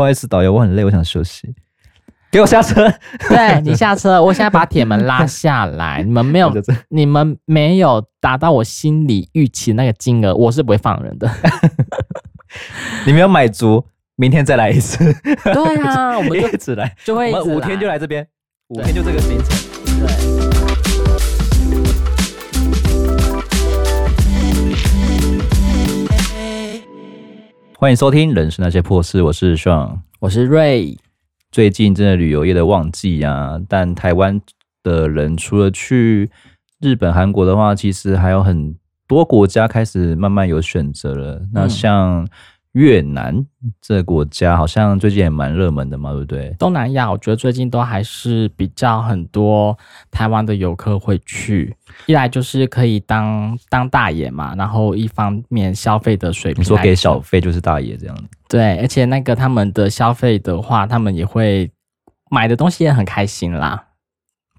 不好意思，导游，我很累，我想休息。给我下车。对，你下车，我现在把铁门拉下来。你们没有，你们没有达到我心里预期那个金额，我是不会放人的。你没有买足，明天再来一次。对啊，我们就 一直来，就会五天就来这边，五天就这个行程。对。欢迎收听《人生那些破事》，我是 Sean，我是瑞。最近真的旅游业的旺季啊，但台湾的人除了去日本、韩国的话，其实还有很多国家开始慢慢有选择了。那像越南这个国家，好像最近也蛮热门的嘛，对不对？东南亚，我觉得最近都还是比较很多台湾的游客会去。一来就是可以当当大爷嘛，然后一方面消费的水平，你说给小费就是大爷这样。对，而且那个他们的消费的话，他们也会买的东西也很开心啦，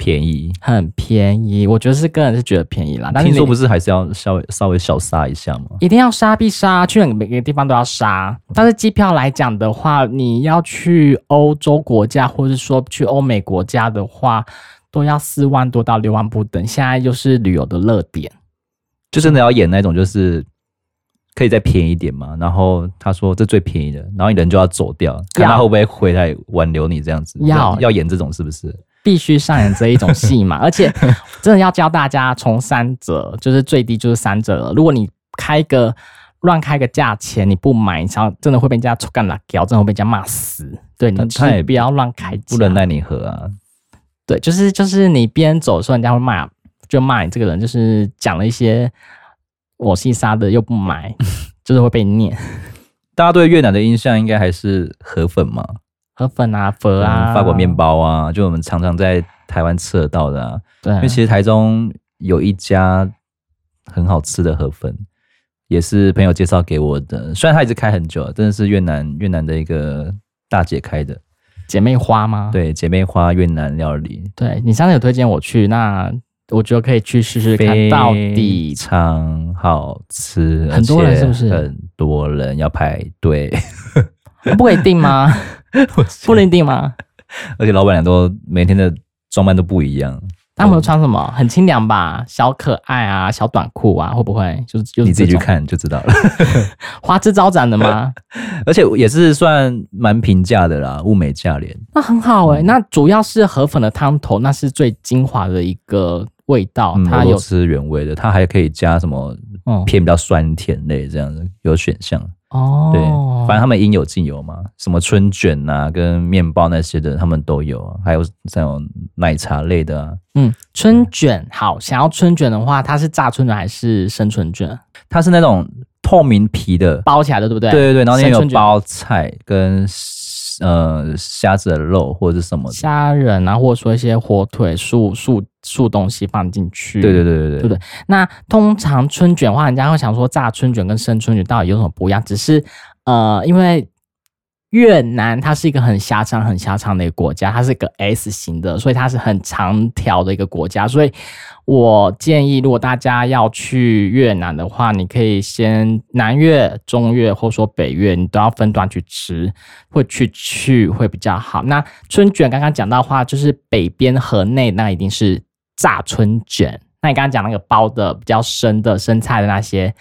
便宜，很便宜。我觉得是个人是觉得便宜啦。但听说不是还是要稍微稍微小杀一下吗？一定要杀必杀，去每个地方都要杀。但是机票来讲的话，你要去欧洲国家，或者说去欧美国家的话，都要四万多到六万不等。现在又是旅游的热点，就真的要演那种就是。可以再便宜一点嘛？然后他说这最便宜的，然后你人就要走掉，看他会不会回来挽留你这样子。要要演这种是不是？必须上演这一种戏嘛？而且真的要教大家从三折，就是最低就是三折了。如果你开个乱开个价钱，你不买，然后真的会被人家抽干辣椒，真的会被人家骂死。对，你他也不要乱开价，不能奈你喝啊。对，就是就是你边走的时候，人家会骂，就骂你这个人，就是讲了一些。我姓沙的又不买，就是会被念。大家对越南的印象应该还是河粉嘛？河粉啊，粉啊，法国面包啊，就我们常常在台湾吃得到的啊。对，因为其实台中有一家很好吃的河粉，也是朋友介绍给我的。虽然他一直开很久，真的是越南越南的一个大姐开的。姐妹花吗？对，姐妹花越南料理。对，你上次有推荐我去那。我觉得可以去试试看，到底超好吃，很多人是不是？很多人要排队，不可以订吗？不能定吗？而且老板娘都每天的装扮都不一样。他们都穿什么？很清凉吧？小可爱啊，小短裤啊，会不会？就是就是你自己去看就知道了。花枝招展的吗？而且也是算蛮平价的啦，物美价廉。那很好哎、欸。那主要是河粉的汤头，那是最精华的一个。味道，它有、嗯、吃原味的，它还可以加什么偏比较酸甜类这样的、嗯、有选项哦。对，反正他们应有尽有嘛，什么春卷啊，跟面包那些的，他们都有，还有这种奶茶类的啊。嗯，春卷好，想要春卷的话，它是炸春卷还是生春卷？它是那种透明皮的，包起来的，对不对？对对对，然后里面有包菜跟。呃，虾子的肉或者是什么虾仁啊，或者说一些火腿、素素素东西放进去。对对对对对，对不对？那通常春卷的话，人家会想说炸春卷跟生春卷到底有什么不一样？只是呃，因为。越南它是一个很狭长、很狭长的一个国家，它是一个 S 型的，所以它是很长条的一个国家。所以我建议，如果大家要去越南的话，你可以先南越、中越，或者说北越，你都要分段去吃，会去去会比较好。那春卷刚刚讲到的话，就是北边河内那一定是炸春卷。那你刚刚讲那个包的比较深的生菜的那些。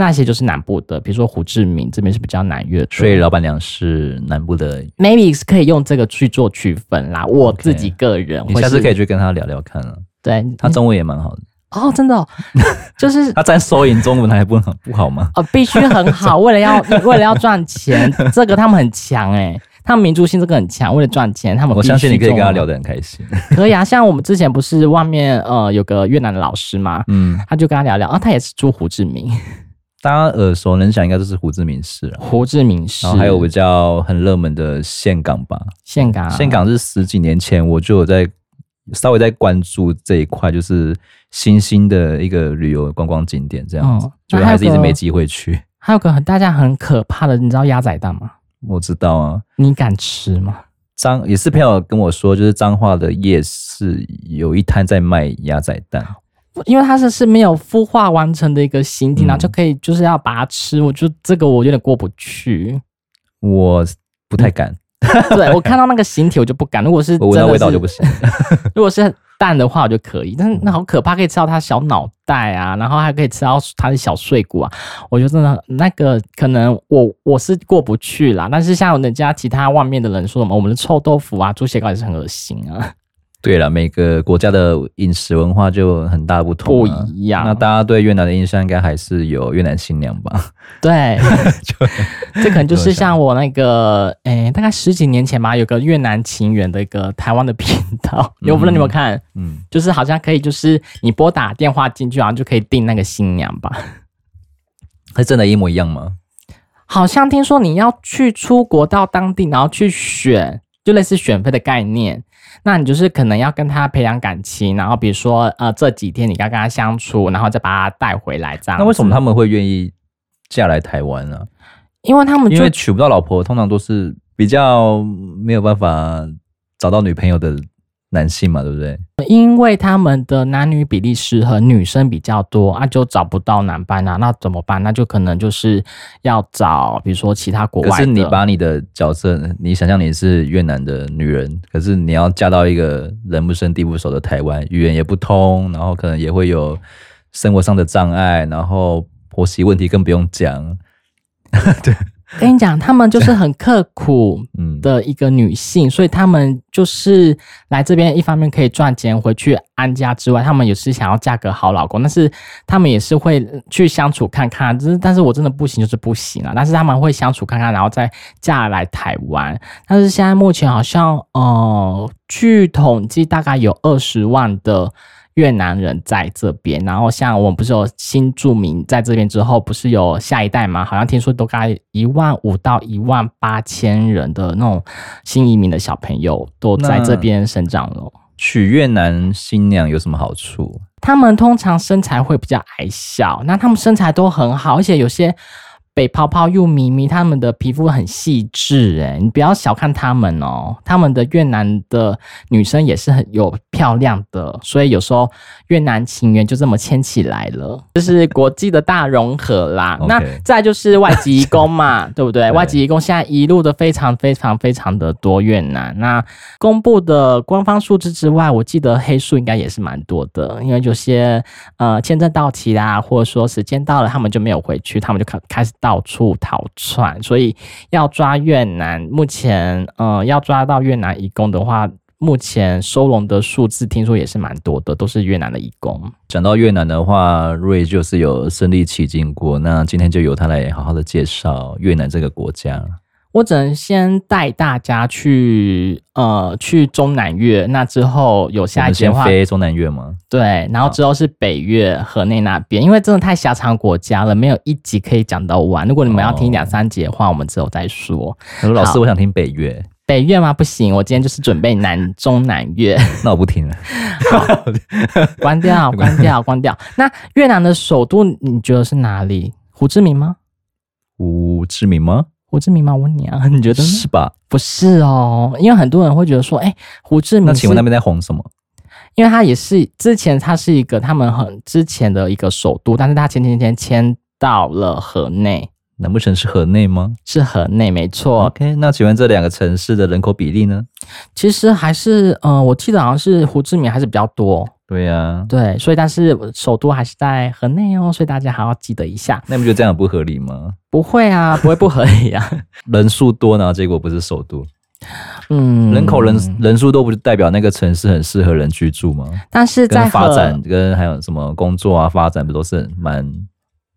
那些就是南部的，比如说胡志明这边是比较南越的，所以老板娘是南部的。Maybe 是可以用这个去做区分啦。我自己个人，你下次可以去跟他聊聊看啊。对，他中文也蛮好的哦，真的、哦，就是他在收银中文还不好不好吗？哦，必须很好，为了要 为了要赚钱，这个他们很强哎、欸，他们民族性这个很强，为了赚钱，他们我相信你可以跟他聊得很开心。可以啊，像我们之前不是外面呃有个越南的老师嘛，嗯，他就跟他聊聊啊，他也是住胡志明。大家耳熟能详，应该都是胡志明市了。胡志明市，然后还有比较很热门的岘港吧。岘港，岘港是十几年前我就有在稍微在关注这一块，就是新兴的一个旅游观光景点这样子，就还是一直没机会去。还有个很大家很可怕的，你知道鸭仔蛋吗？我知道啊，你敢吃吗？彰也是朋友跟我说，就是彰化的夜市有一摊在卖鸭仔蛋。因为它是是没有孵化完成的一个形体，然后就可以就是要把它吃，我就这个我有点过不去。我不太敢。对，我看到那个形体我就不敢。如果是闻到味道就不行。如果是蛋的话，我就可以。但是那好可怕，可以吃到它小脑袋啊，然后还可以吃到它的小碎骨啊。我觉得真的那个可能我我是过不去啦。但是像人家其他外面的人说什么，我们的臭豆腐啊、猪血糕也是很恶心啊。对了，每个国家的饮食文化就很大不同，啊，不一样。那大家对越南的印象应该还是有越南新娘吧？对，就这可能就是像我那个，诶，大概十几年前吧，有个越南情缘的一个台湾的频道，我不知道你有没有看？嗯，就是好像可以，就是你拨打电话进去，然后就可以订那个新娘吧？是真的，一模一样吗？好像听说你要去出国到当地，然后去选，就类似选妃的概念。那你就是可能要跟他培养感情，然后比如说呃这几天你要跟他相处，然后再把他带回来这样。那为什么他们会愿意嫁来台湾呢？因为他们因为娶不到老婆，通常都是比较没有办法找到女朋友的。男性嘛，对不对？因为他们的男女比例失衡，女生比较多啊，就找不到男伴啊，那怎么办？那就可能就是要找，比如说其他国外的。可是你把你的角色，你想象你是越南的女人，可是你要嫁到一个人不生地不熟的台湾，语言也不通，然后可能也会有生活上的障碍，然后婆媳问题更不用讲。对。跟你讲，他们就是很刻苦的一个女性，嗯、所以他们就是来这边，一方面可以赚钱回去安家之外，他们也是想要嫁个好老公，但是他们也是会去相处看看，只是但是我真的不行，就是不行啊。但是他们会相处看看，然后再嫁来台湾。但是现在目前好像，呃，据统计大概有二十万的。越南人在这边，然后像我们不是有新住民在这边之后，不是有下一代吗？好像听说都该一万五到一万八千人的那种新移民的小朋友都在这边生长了。娶越南新娘有什么好处？他们通常身材会比较矮小，那他们身材都很好，而且有些。北泡泡又咪咪，他们的皮肤很细致，诶，你不要小看他们哦。他们的越南的女生也是很有漂亮的，所以有时候越南情缘就这么牵起来了，这是国际的大融合啦。那再就是外籍移工嘛，对不对？外籍移工现在一路的非常非常非常的多越南。那公布的官方数字之外，我记得黑数应该也是蛮多的，因为有些呃签证到期啦，或者说时间到了，他们就没有回去，他们就开开始到。到处逃窜，所以要抓越南，目前呃要抓到越南移工的话，目前收容的数字听说也是蛮多的，都是越南的义工。讲到越南的话，瑞就是有身历其境过，那今天就由他来好好的介绍越南这个国家。我只能先带大家去，呃，去中南越。那之后有下一节话，飞中南越吗？对，然后之后是北越河内那边，因为真的太狭长国家了，没有一集可以讲到完。如果你们要听两三集的话，哦、我们之后再说。老师，我想听北越。北越吗？不行，我今天就是准备南中南越。那我不听了。关掉，关掉，关掉。那越南的首都你觉得是哪里？胡志明吗？胡志明吗？胡志明吗？我问你啊，你觉得是吧？不是哦，因为很多人会觉得说，哎、欸，胡志明。那请问那边在红什么？因为他也是之前他是一个他们很之前的一个首都，但是他前几天迁到了河内。难不成是河内吗？是河内，没错。OK，那请问这两个城市的人口比例呢？其实还是，呃，我记得好像是胡志明还是比较多。对呀、啊，对，所以但是首都还是在河内哦，所以大家还要记得一下。那你不觉得这样不合理吗？不会啊，不会不合理啊。人数多呢，结果不是首都。嗯，人口人人数多不就代表那个城市很适合人居住吗？但是在发展跟还有什么工作啊发展不都是蛮？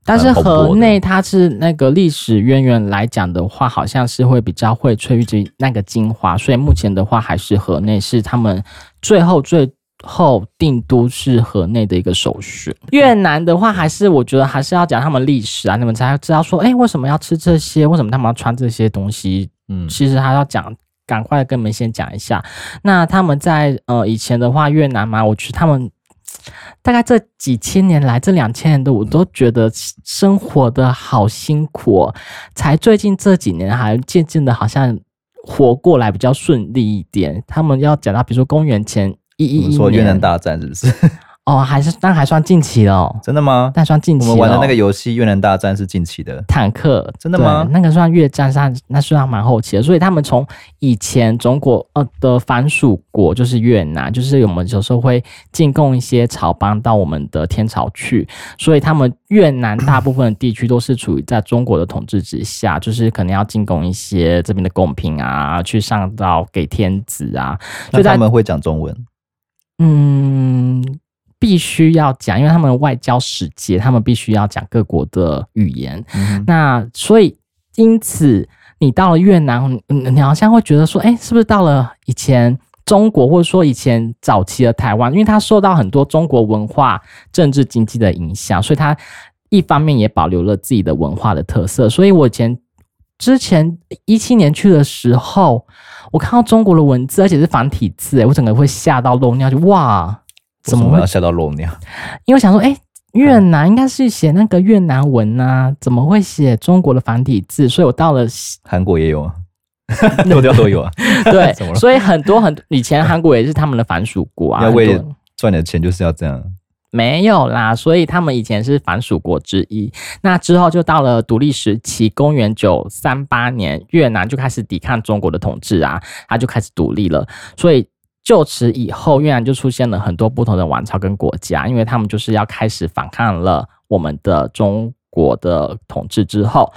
但是河内它是那个历史渊源来讲的话，好像是会比较会萃取这那个精华，所以目前的话还是河内是他们最后最。后定都是河内的一个首选。越南的话，还是我觉得还是要讲他们历史啊，你们才知道说，哎、欸，为什么要吃这些？为什么他们要穿这些东西？嗯，其实还要讲，赶快跟你们先讲一下。那他们在呃以前的话，越南嘛，我觉得他们大概这几千年来，这两千年的我都觉得生活的好辛苦、才最近这几年还渐渐的好像活过来比较顺利一点。他们要讲到，比如说公元前。一一一，说越南大战是不是？哦，还是但还算近期哦。真的吗？但算近期。我们玩的那个游戏《越南大战》是近期的。坦克，真的吗？那个算越战上，那算蛮后期的。所以他们从以前中国呃的藩属国就是越南，就是我们有时候会进贡一些草邦到我们的天朝去，所以他们越南大部分的地区都是处于在中国的统治之下，就是可能要进贡一些这边的贡品啊，去上到给天子啊。所以他们会讲中文。嗯。必须要讲，因为他们外交使节，他们必须要讲各国的语言。嗯、那所以因此，你到了越南，你好像会觉得说，哎，是不是到了以前中国，或者说以前早期的台湾？因为它受到很多中国文化、政治、经济的影响，所以它一方面也保留了自己的文化的特色。所以我以前之前一七年去的时候，我看到中国的文字，而且是繁体字，哎，我整个会吓到漏尿，就哇！怎么会要吓到漏尿？因为想说，哎、欸，越南应该是写那个越南文啊，嗯、怎么会写中国的繁体字？所以我到了韩国也有啊，漏掉都有啊。对，所以很多很多以前韩国也是他们的藩属国啊，要为了赚点钱就是要这样。没有啦，所以他们以前是藩属国之一。那之后就到了独立时期，公元九三八年，越南就开始抵抗中国的统治啊，他就开始独立了。所以。就此以后，越南就出现了很多不同的王朝跟国家，因为他们就是要开始反抗了我们的中国的统治之后，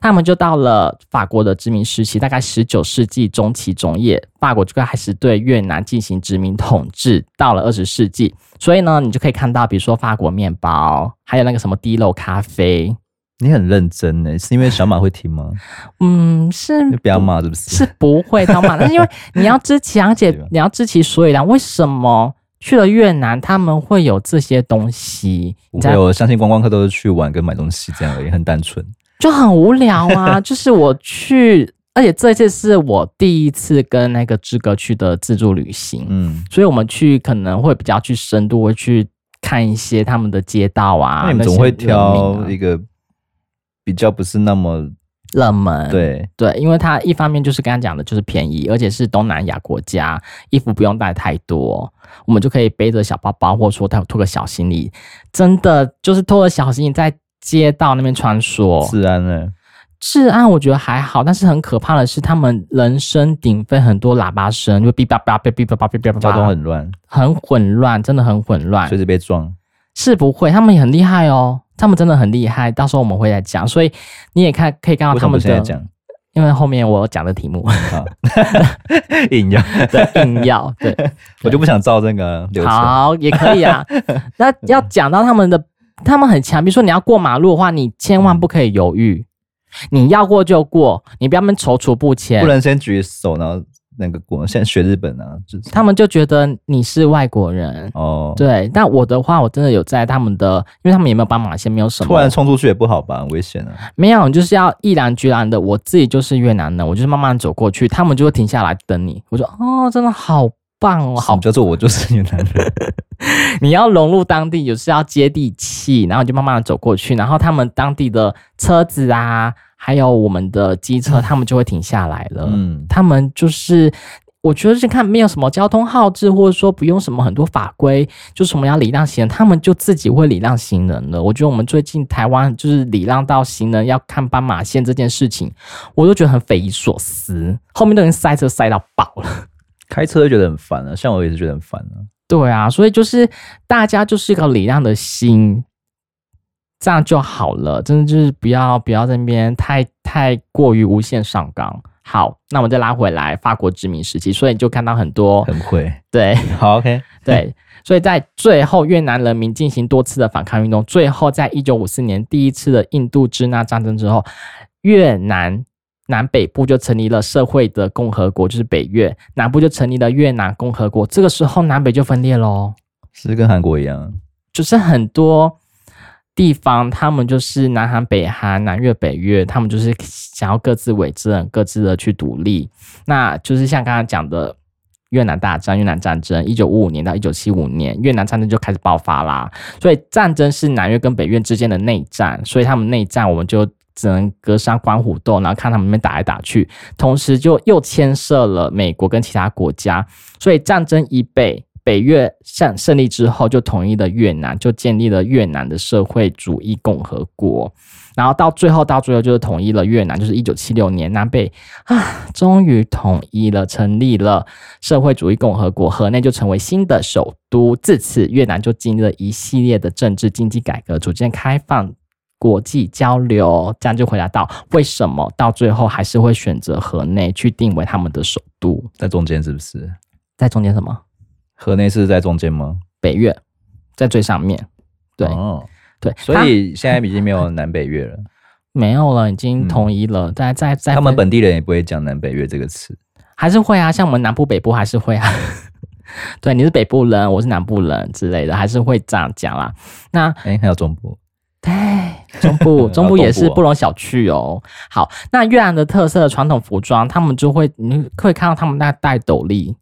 他们就到了法国的殖民时期，大概十九世纪中期中叶，法国就开始对越南进行殖民统治。到了二十世纪，所以呢，你就可以看到，比如说法国面包，还有那个什么滴漏咖啡。你很认真呢，是因为小马会听吗？嗯，是不要骂，是不是？是不会他骂，但是因为你要知其，而且你要知其所以然。为什么去了越南他们会有这些东西？对，我相信观光客都是去玩跟买东西这样而已，很单纯，就很无聊啊。就是我去，而且这次是我第一次跟那个志哥去的自助旅行，嗯，所以我们去可能会比较去深度，会去看一些他们的街道啊。那你们总会挑一个。比较不是那么热门，对对，因为它一方面就是刚刚讲的，就是便宜，而且是东南亚国家，衣服不用带太多，我们就可以背着小包包，或者说他拖个小行李，真的就是拖着小行李在街道那边穿梭。治安呢？治安我觉得还好，但是很可怕的是，他们人声鼎沸，很多喇叭声，就哔叭叭哔哔叭叭哔叭叭，交通很乱，很混乱，真的很混乱，随时被撞。是不会，他们也很厉害哦。他们真的很厉害，到时候我们会来讲，所以你也看可以看到他们的，因为后面我有讲的题目，硬要对硬要对，我就不想照这个流程。好，也可以啊。那要讲到他们的，他们很强，比如说你要过马路的话，你千万不可以犹豫，你要过就过，你不要们踌躇不前，不能先举手呢。那个国现在学日本啊，他们就觉得你是外国人哦。对，但我的话，我真的有在他们的，因为他们也没有斑马线，没有什么。突然冲出去也不好吧，很危险啊。没有，就是要毅然决然的，我自己就是越南人，我就是慢慢走过去，他们就会停下来等你。我说哦，真的好棒哦，好，叫做我就是越南人。你要融入当地，有是要接地气，然后就慢慢的走过去，然后他们当地的车子啊。还有我们的机车，他们就会停下来了。嗯，他们就是，我觉得是看没有什么交通号志，或者说不用什么很多法规，就是我们要礼让行人，他们就自己会礼让行人了。我觉得我们最近台湾就是礼让到行人要看斑马线这件事情，我都觉得很匪夷所思。后面都已经塞车塞到爆了，开车就觉得很烦了，像我也是觉得很烦了。对啊，所以就是大家就是一个礼让的心。这样就好了，真的就是不要不要在那边太太过于无限上纲。好，那我们再拉回来法国殖民时期，所以你就看到很多很会对，好 OK 对，所以在最后越南人民进行多次的反抗运动，最后在一九五四年第一次的印度支那战争之后，越南南北部就成立了社会的共和国，就是北越，南部就成立了越南共和国。这个时候南北就分裂喽，是跟韩国一样，就是很多。地方，他们就是南韩、北韩、南越、北越，他们就是想要各自为政，各自的去独立。那就是像刚刚讲的越南大战、越南战争，一九五五年到一九七五年，越南战争就开始爆发啦。所以战争是南越跟北越之间的内战，所以他们内战，我们就只能隔山观虎斗，然后看他们那边打来打去，同时就又牵涉了美国跟其他国家。所以战争一北。北越胜胜利之后，就统一了越南，就建立了越南的社会主义共和国。然后到最后，到最后就是统一了越南，就是一九七六年，南北啊，终于统一了，成立了社会主义共和国，河内就成为新的首都。自此，越南就经历了一系列的政治经济改革，逐渐开放国际交流。这样就回答到为什么到最后还是会选择河内去定为他们的首都？在中间是不是？在中间什么？河内是在中间吗？北越在最上面。对。哦对，所以现在已经没有南北越了，没有了，已经统一了。在在在，他们本地人也不会讲南北越这个词，还是会啊，像我们南部北部还是会啊。对，你是北部人，我是南部人之类的，还是会这样讲啦。那哎，还有中部，对，中部 中部也是不容小觑哦。好，那越南的特色的传统服装，他们就会你会看到他们那戴斗笠。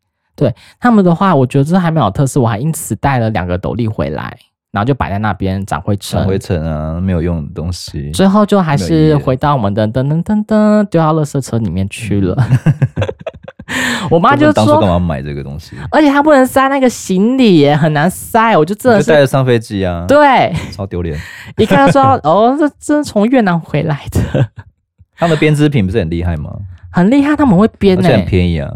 对他们的话，我觉得这还蛮有特色，我还因此带了两个斗笠回来。然后就摆在那边长灰尘，长灰尘啊，没有用的东西。最后就还是回到我们的噔噔噔噔，丢到垃圾车里面去了。我妈 就说：“当初干嘛买这个东西？而且它不能塞那个行李耶，很难塞。我就真的是带着上飞机啊，对，超丢脸。一看就说：哦，这这是从越南回来的。他们编织品不是很厉害吗？很厉害，他们会编，而且很便宜啊。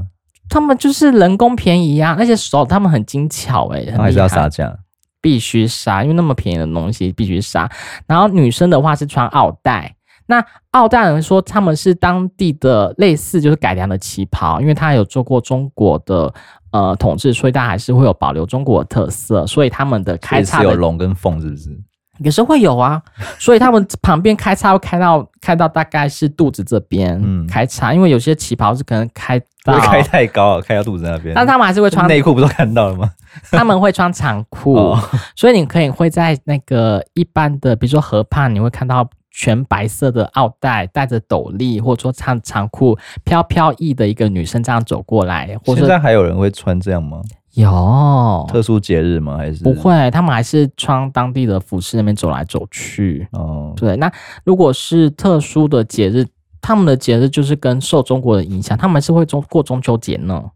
他们就是人工便宜啊，那些手他们很精巧哎，还是要杀价。”必须杀，因为那么便宜的东西必须杀。然后女生的话是穿奥黛，那奥黛人说他们是当地的类似就是改良的旗袍，因为他有做过中国的呃统治，所以他还是会有保留中国的特色。所以他们的开叉的有龙跟凤是不是？也是会有啊。所以他们旁边开叉会开到开到大概是肚子这边，嗯，开叉，因为有些旗袍是可能开。开太高，开到肚子那边。但他们还是会穿内裤，不都看到了吗？他们会穿长裤，哦、所以你可以会在那个一般的，比如说河畔，你会看到全白色的奥黛，戴着斗笠，或者说穿长裤，飘飘逸的一个女生这样走过来。或者现在还有人会穿这样吗？有特殊节日吗？还是不会？他们还是穿当地的服饰那边走来走去。哦，对。那如果是特殊的节日。他们的节日就是跟受中国的影响，他们是会中过中秋节呢。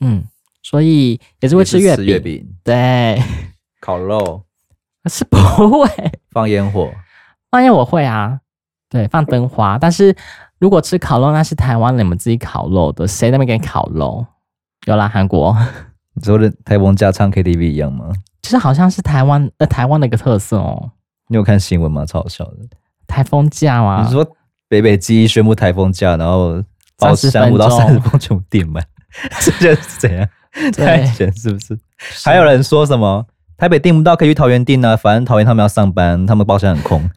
嗯，所以也是会吃月饼。月饼对，烤肉 是不会放烟火，放烟火会啊。对，放灯花。但是如果吃烤肉，那是台湾你们自己烤肉的，谁那边给你烤肉？有啦，韩国。你说的台风假唱 KTV 一样吗？其实好像是台湾呃台湾的一个特色哦。你有看新闻吗？超好笑的。台风假吗？你说。北北基宣布台风假，然后包三五到三十分钟点满，这是怎样？太闲是不是？是还有人说什么台北订不到可以去桃园订啊？反正桃园他们要上班，他们包厢很空，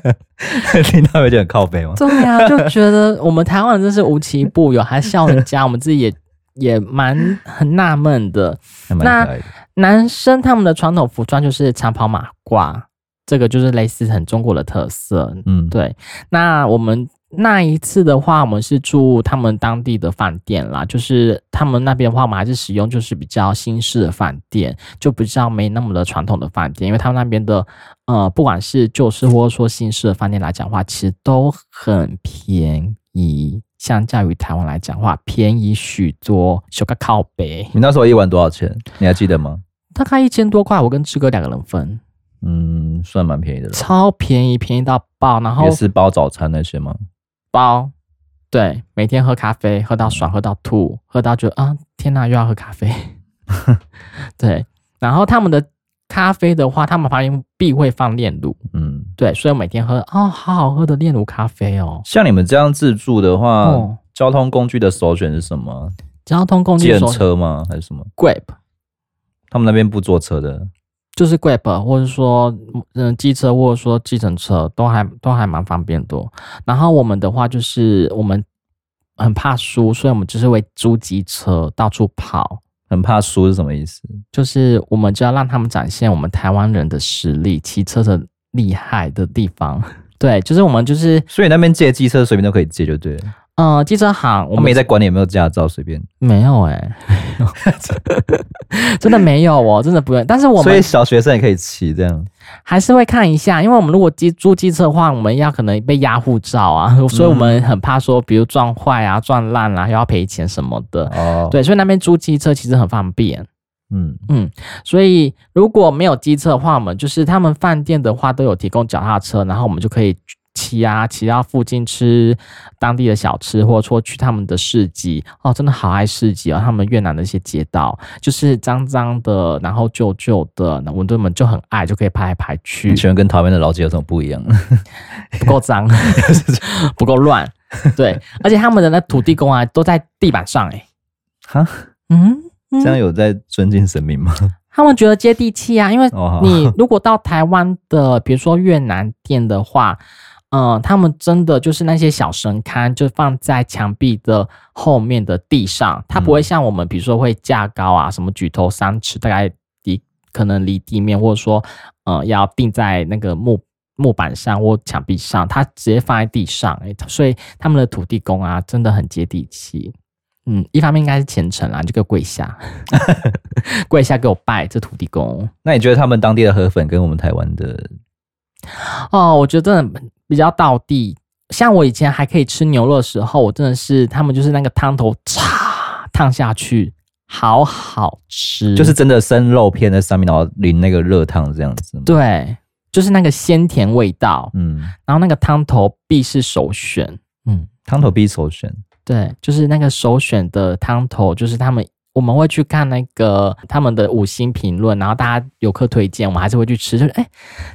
听到有点靠北吗？对呀、啊，就觉得我们台湾人真是无奇不有，还笑人家，我们自己也也蛮很纳闷的。那男生他们的传统服装就是长袍马褂。这个就是类似很中国的特色，嗯，对。那我们那一次的话，我们是住他们当地的饭店啦，就是他们那边的话，我们还是使用就是比较新式的饭店，就比较没那么的传统的饭店，因为他们那边的呃，不管是旧式或者说新式的饭店来讲的话，其实都很便宜，相较于台湾来讲的话，便宜许多。修个靠北，你那时候一晚多少钱？你还记得吗？大概一千多块，我跟志哥两个人分。嗯，算蛮便宜的了，超便宜，便宜到爆。然后也是包早餐那些吗？包，对，每天喝咖啡，喝到爽，喝到吐，喝到觉得啊，天哪，又要喝咖啡。对，然后他们的咖啡的话，他们旁边必会放炼乳，嗯，对，所以我每天喝，哦，好好喝的炼乳咖啡哦。像你们这样自助的话，哦、交通工具的首选是什么？交通工具，计程车吗？还是什么？Grab，他们那边不坐车的。就是 Grab，或者说嗯机车，或者说计程车，都还都还蛮方便的。然后我们的话就是我们很怕输，所以我们就是会租机车到处跑。很怕输是什么意思？就是我们就要让他们展现我们台湾人的实力，骑车的厉害的地方。对，就是我们就是，所以那边借机车随便都可以借，就对了。呃，机车行我们没在管你有没有驾照，随便。没有哎、欸，真的没有哦，真的不用。但是我们所以小学生也可以骑这样，还是会看一下，因为我们如果机租机车的话，我们要可能被压护照啊，所以我们很怕说，比如撞坏啊、撞烂啊，又要赔钱什么的。哦，对，所以那边租机车其实很方便。嗯嗯，所以如果没有机车的话，我们就是他们饭店的话都有提供脚踏车，然后我们就可以骑啊骑到附近吃当地的小吃，或者说去他们的市集哦，真的好爱市集哦，他们越南的一些街道就是脏脏的，然后旧旧的，那我们就很爱，就可以排来排去。你喜欢跟台湾的老街有什么不一样？不够脏，不够乱，对，而且他们的那土地公啊都在地板上哎、欸，哈，嗯。这样有在尊敬神明吗？他们觉得接地气啊，因为你如果到台湾的，比如说越南店的话，嗯、呃，他们真的就是那些小神龛就放在墙壁的后面的地上，它不会像我们，比如说会架高啊，什么举头三尺，大概离可能离地面，或者说，呃，要定在那个木木板上或墙壁上，它直接放在地上，哎，所以他们的土地公啊，真的很接地气。嗯，一方面应该是虔诚啦，就给我跪下，跪下给我拜这土地公。那你觉得他们当地的河粉跟我们台湾的？哦，我觉得真的比较道地。像我以前还可以吃牛肉的时候，我真的是他们就是那个汤头嚓烫下去，好好吃，就是真的生肉片在上面，然后淋那个热汤这样子。对，就是那个鲜甜味道。嗯，然后那个汤头必是首选。嗯，汤头必首选。对，就是那个首选的汤头，就是他们我们会去看那个他们的五星评论，然后大家游客推荐，我们还是会去吃，就是哎，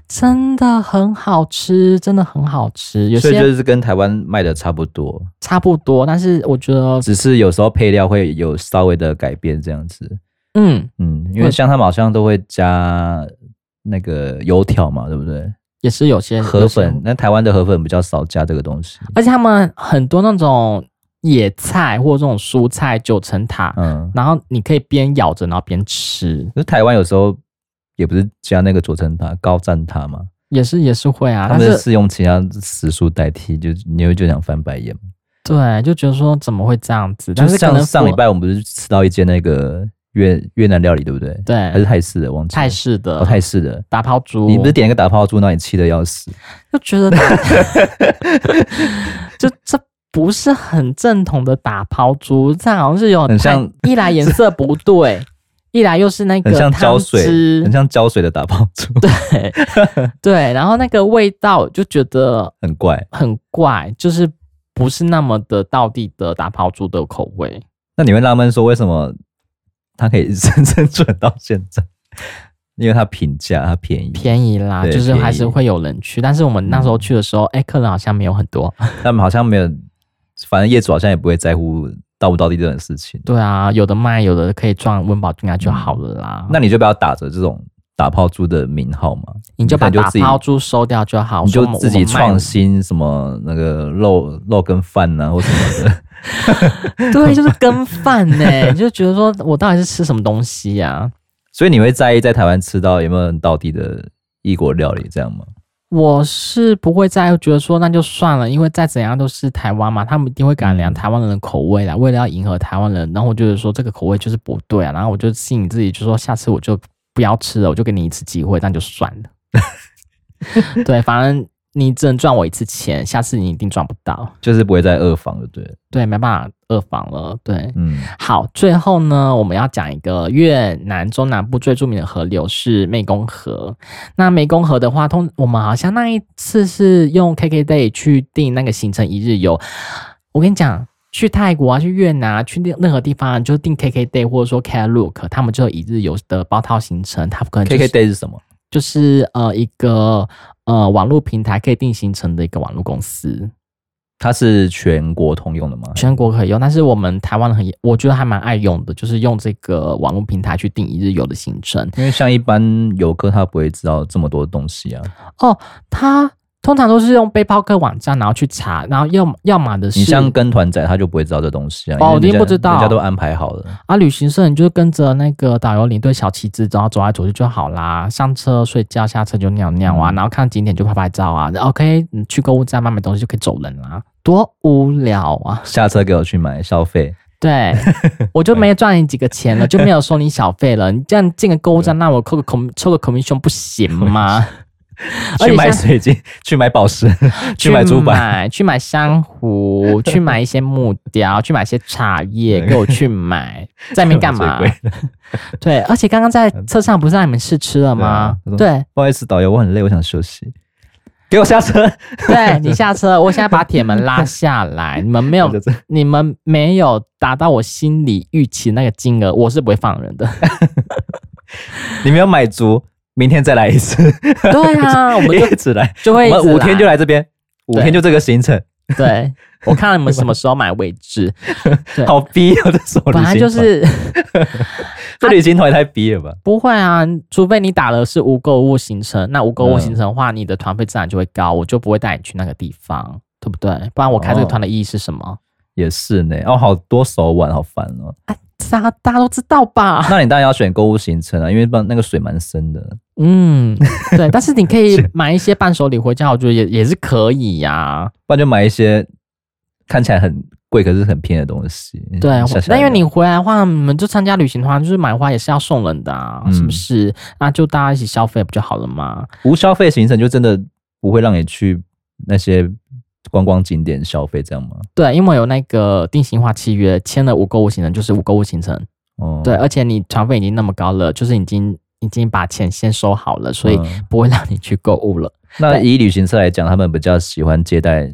真的很好吃，真的很好吃。有些所以就是跟台湾卖的差不多，差不多，但是我觉得只是有时候配料会有稍微的改变这样子。嗯嗯，因为像他们好像都会加那个油条嘛，对不对？也是有些河粉，那台湾的河粉比较少加这个东西，而且他们很多那种。野菜或者这种蔬菜九层塔，嗯，然后你可以边咬着，然后边吃。可是台湾有时候也不是加那个九层塔、高站塔吗？也是也是会啊，他们是用其他食蔬代替，就你会就想翻白眼。对，就觉得说怎么会这样子？就是像上礼拜我们不是吃到一间那个越越南料理，对不对？对，还是泰式的，忘记泰式的，哦，泰式的打抛猪。你不是点一个打抛猪，那你气得要死，就觉得。不是很正统的打抛猪，这好像是有很像一来颜色不对，一来又是那个很像胶水，很像胶水的打抛猪。对 对，然后那个味道就觉得很怪，很怪，就是不是那么的道地的打抛猪的口味。那你会纳闷说，为什么它可以生生存 到现在？因为它平价，它便宜，便宜啦，就是还是会有人去。但是我们那时候去的时候，哎、嗯，客人好像没有很多，他们好像没有。反正业主好像也不会在乎到不到地这种事情。对啊，有的卖，有的可以赚温饱金啊就好了啦。那你就不要打着这种打抛猪的名号嘛，你就把打抛猪收掉就好。你就自己创新什么那个肉肉跟饭啊或什么的。对，就是跟饭呢，你就觉得说我到底是吃什么东西呀、啊？所以你会在意在台湾吃到有没有很道地的异国料理这样吗？我是不会再觉得说那就算了，因为再怎样都是台湾嘛，他们一定会改良台湾人的口味啦，为了要迎合台湾人，然后我觉得说这个口味就是不对啊，然后我就吸引自己，就说下次我就不要吃了，我就给你一次机会，那就算了。对，反正。你只能赚我一次钱，下次你一定赚不到，就是不会再二房了，对对，没办法二房了，对，嗯，好，最后呢，我们要讲一个越南中南部最著名的河流是湄公河。那湄公河的话，通我们好像那一次是用 KKday 去订那个行程一日游。我跟你讲，去泰国啊，去越南啊，去任何地方啊，就订 KKday 或者说 Klook，他们就有一日游的包套行程。他不可能、就是、KKday 是什么？就是呃一个。呃，网络平台可以定行程的一个网络公司，它是全国通用的吗？全国可以用，但是我们台湾很，我觉得还蛮爱用的，就是用这个网络平台去定一日游的行程。因为像一般游客，他不会知道这么多东西啊。哦，他。通常都是用背包客网站，然后去查，然后要要么的是，你像跟团仔，他就不会知道这东西啊。哦，定不知道，人家都安排好了啊。旅行社你就跟着那个导游领队小旗子，然后走来走去就好啦。上车睡觉，下车就尿尿啊，嗯、然后看景点就拍拍照啊。OK，你去购物站买买东西就可以走人啦，多无聊啊！下车给我去买消费，对 我就没赚你几个钱了，就没有收你小费了。你这样进个购物站，那我扣个 com 抽个 commission 不行吗？去买水晶，去买宝石，去买珠宝，去买珊瑚，去买一些木雕，去买一些茶叶，给我去买，在那边干嘛？对，而且刚刚在车上不是让你们试吃了吗？对，对不好意思，导游，我很累，我想休息。给我下车！对，你下车，我现在把铁门拉下来。你们没有，你们没有达到我心里预期那个金额，我是不会放人的。你没有买足，明天再来一次。对啊，我们就一直来，就会我们五天就来这边，五天就这个行程。对，我看你们什么时候买位置。好逼啊！这是本来就是。这旅行团也太逼了吧？不会啊，除非你打的是无购物行程，那无购物行程的话，你的团费自然就会高，我就不会带你去那个地方，对不对？不然我开这个团的意义是什么？哦、也是呢，哦，好多手腕，好烦哦。啊，大家大家都知道吧？那你当然要选购物行程啊，因为不那个水蛮深的。嗯，对，但是你可以 买一些伴手礼回家，我觉得也也是可以呀、啊。不然就买一些看起来很。贵可是很便宜的东西，对。那因为你回来的话，你们就参加旅行的话，就是买花也是要送人的啊，嗯、是不是？那就大家一起消费不就好了吗？无消费行程就真的不会让你去那些观光景点消费，这样吗？对，因为有那个定型化契约，签了无购物行程就是无购物行程。哦，对，而且你团费已经那么高了，就是已经已经把钱先收好了，所以不会让你去购物了。嗯、那以旅行社来讲，他们比较喜欢接待。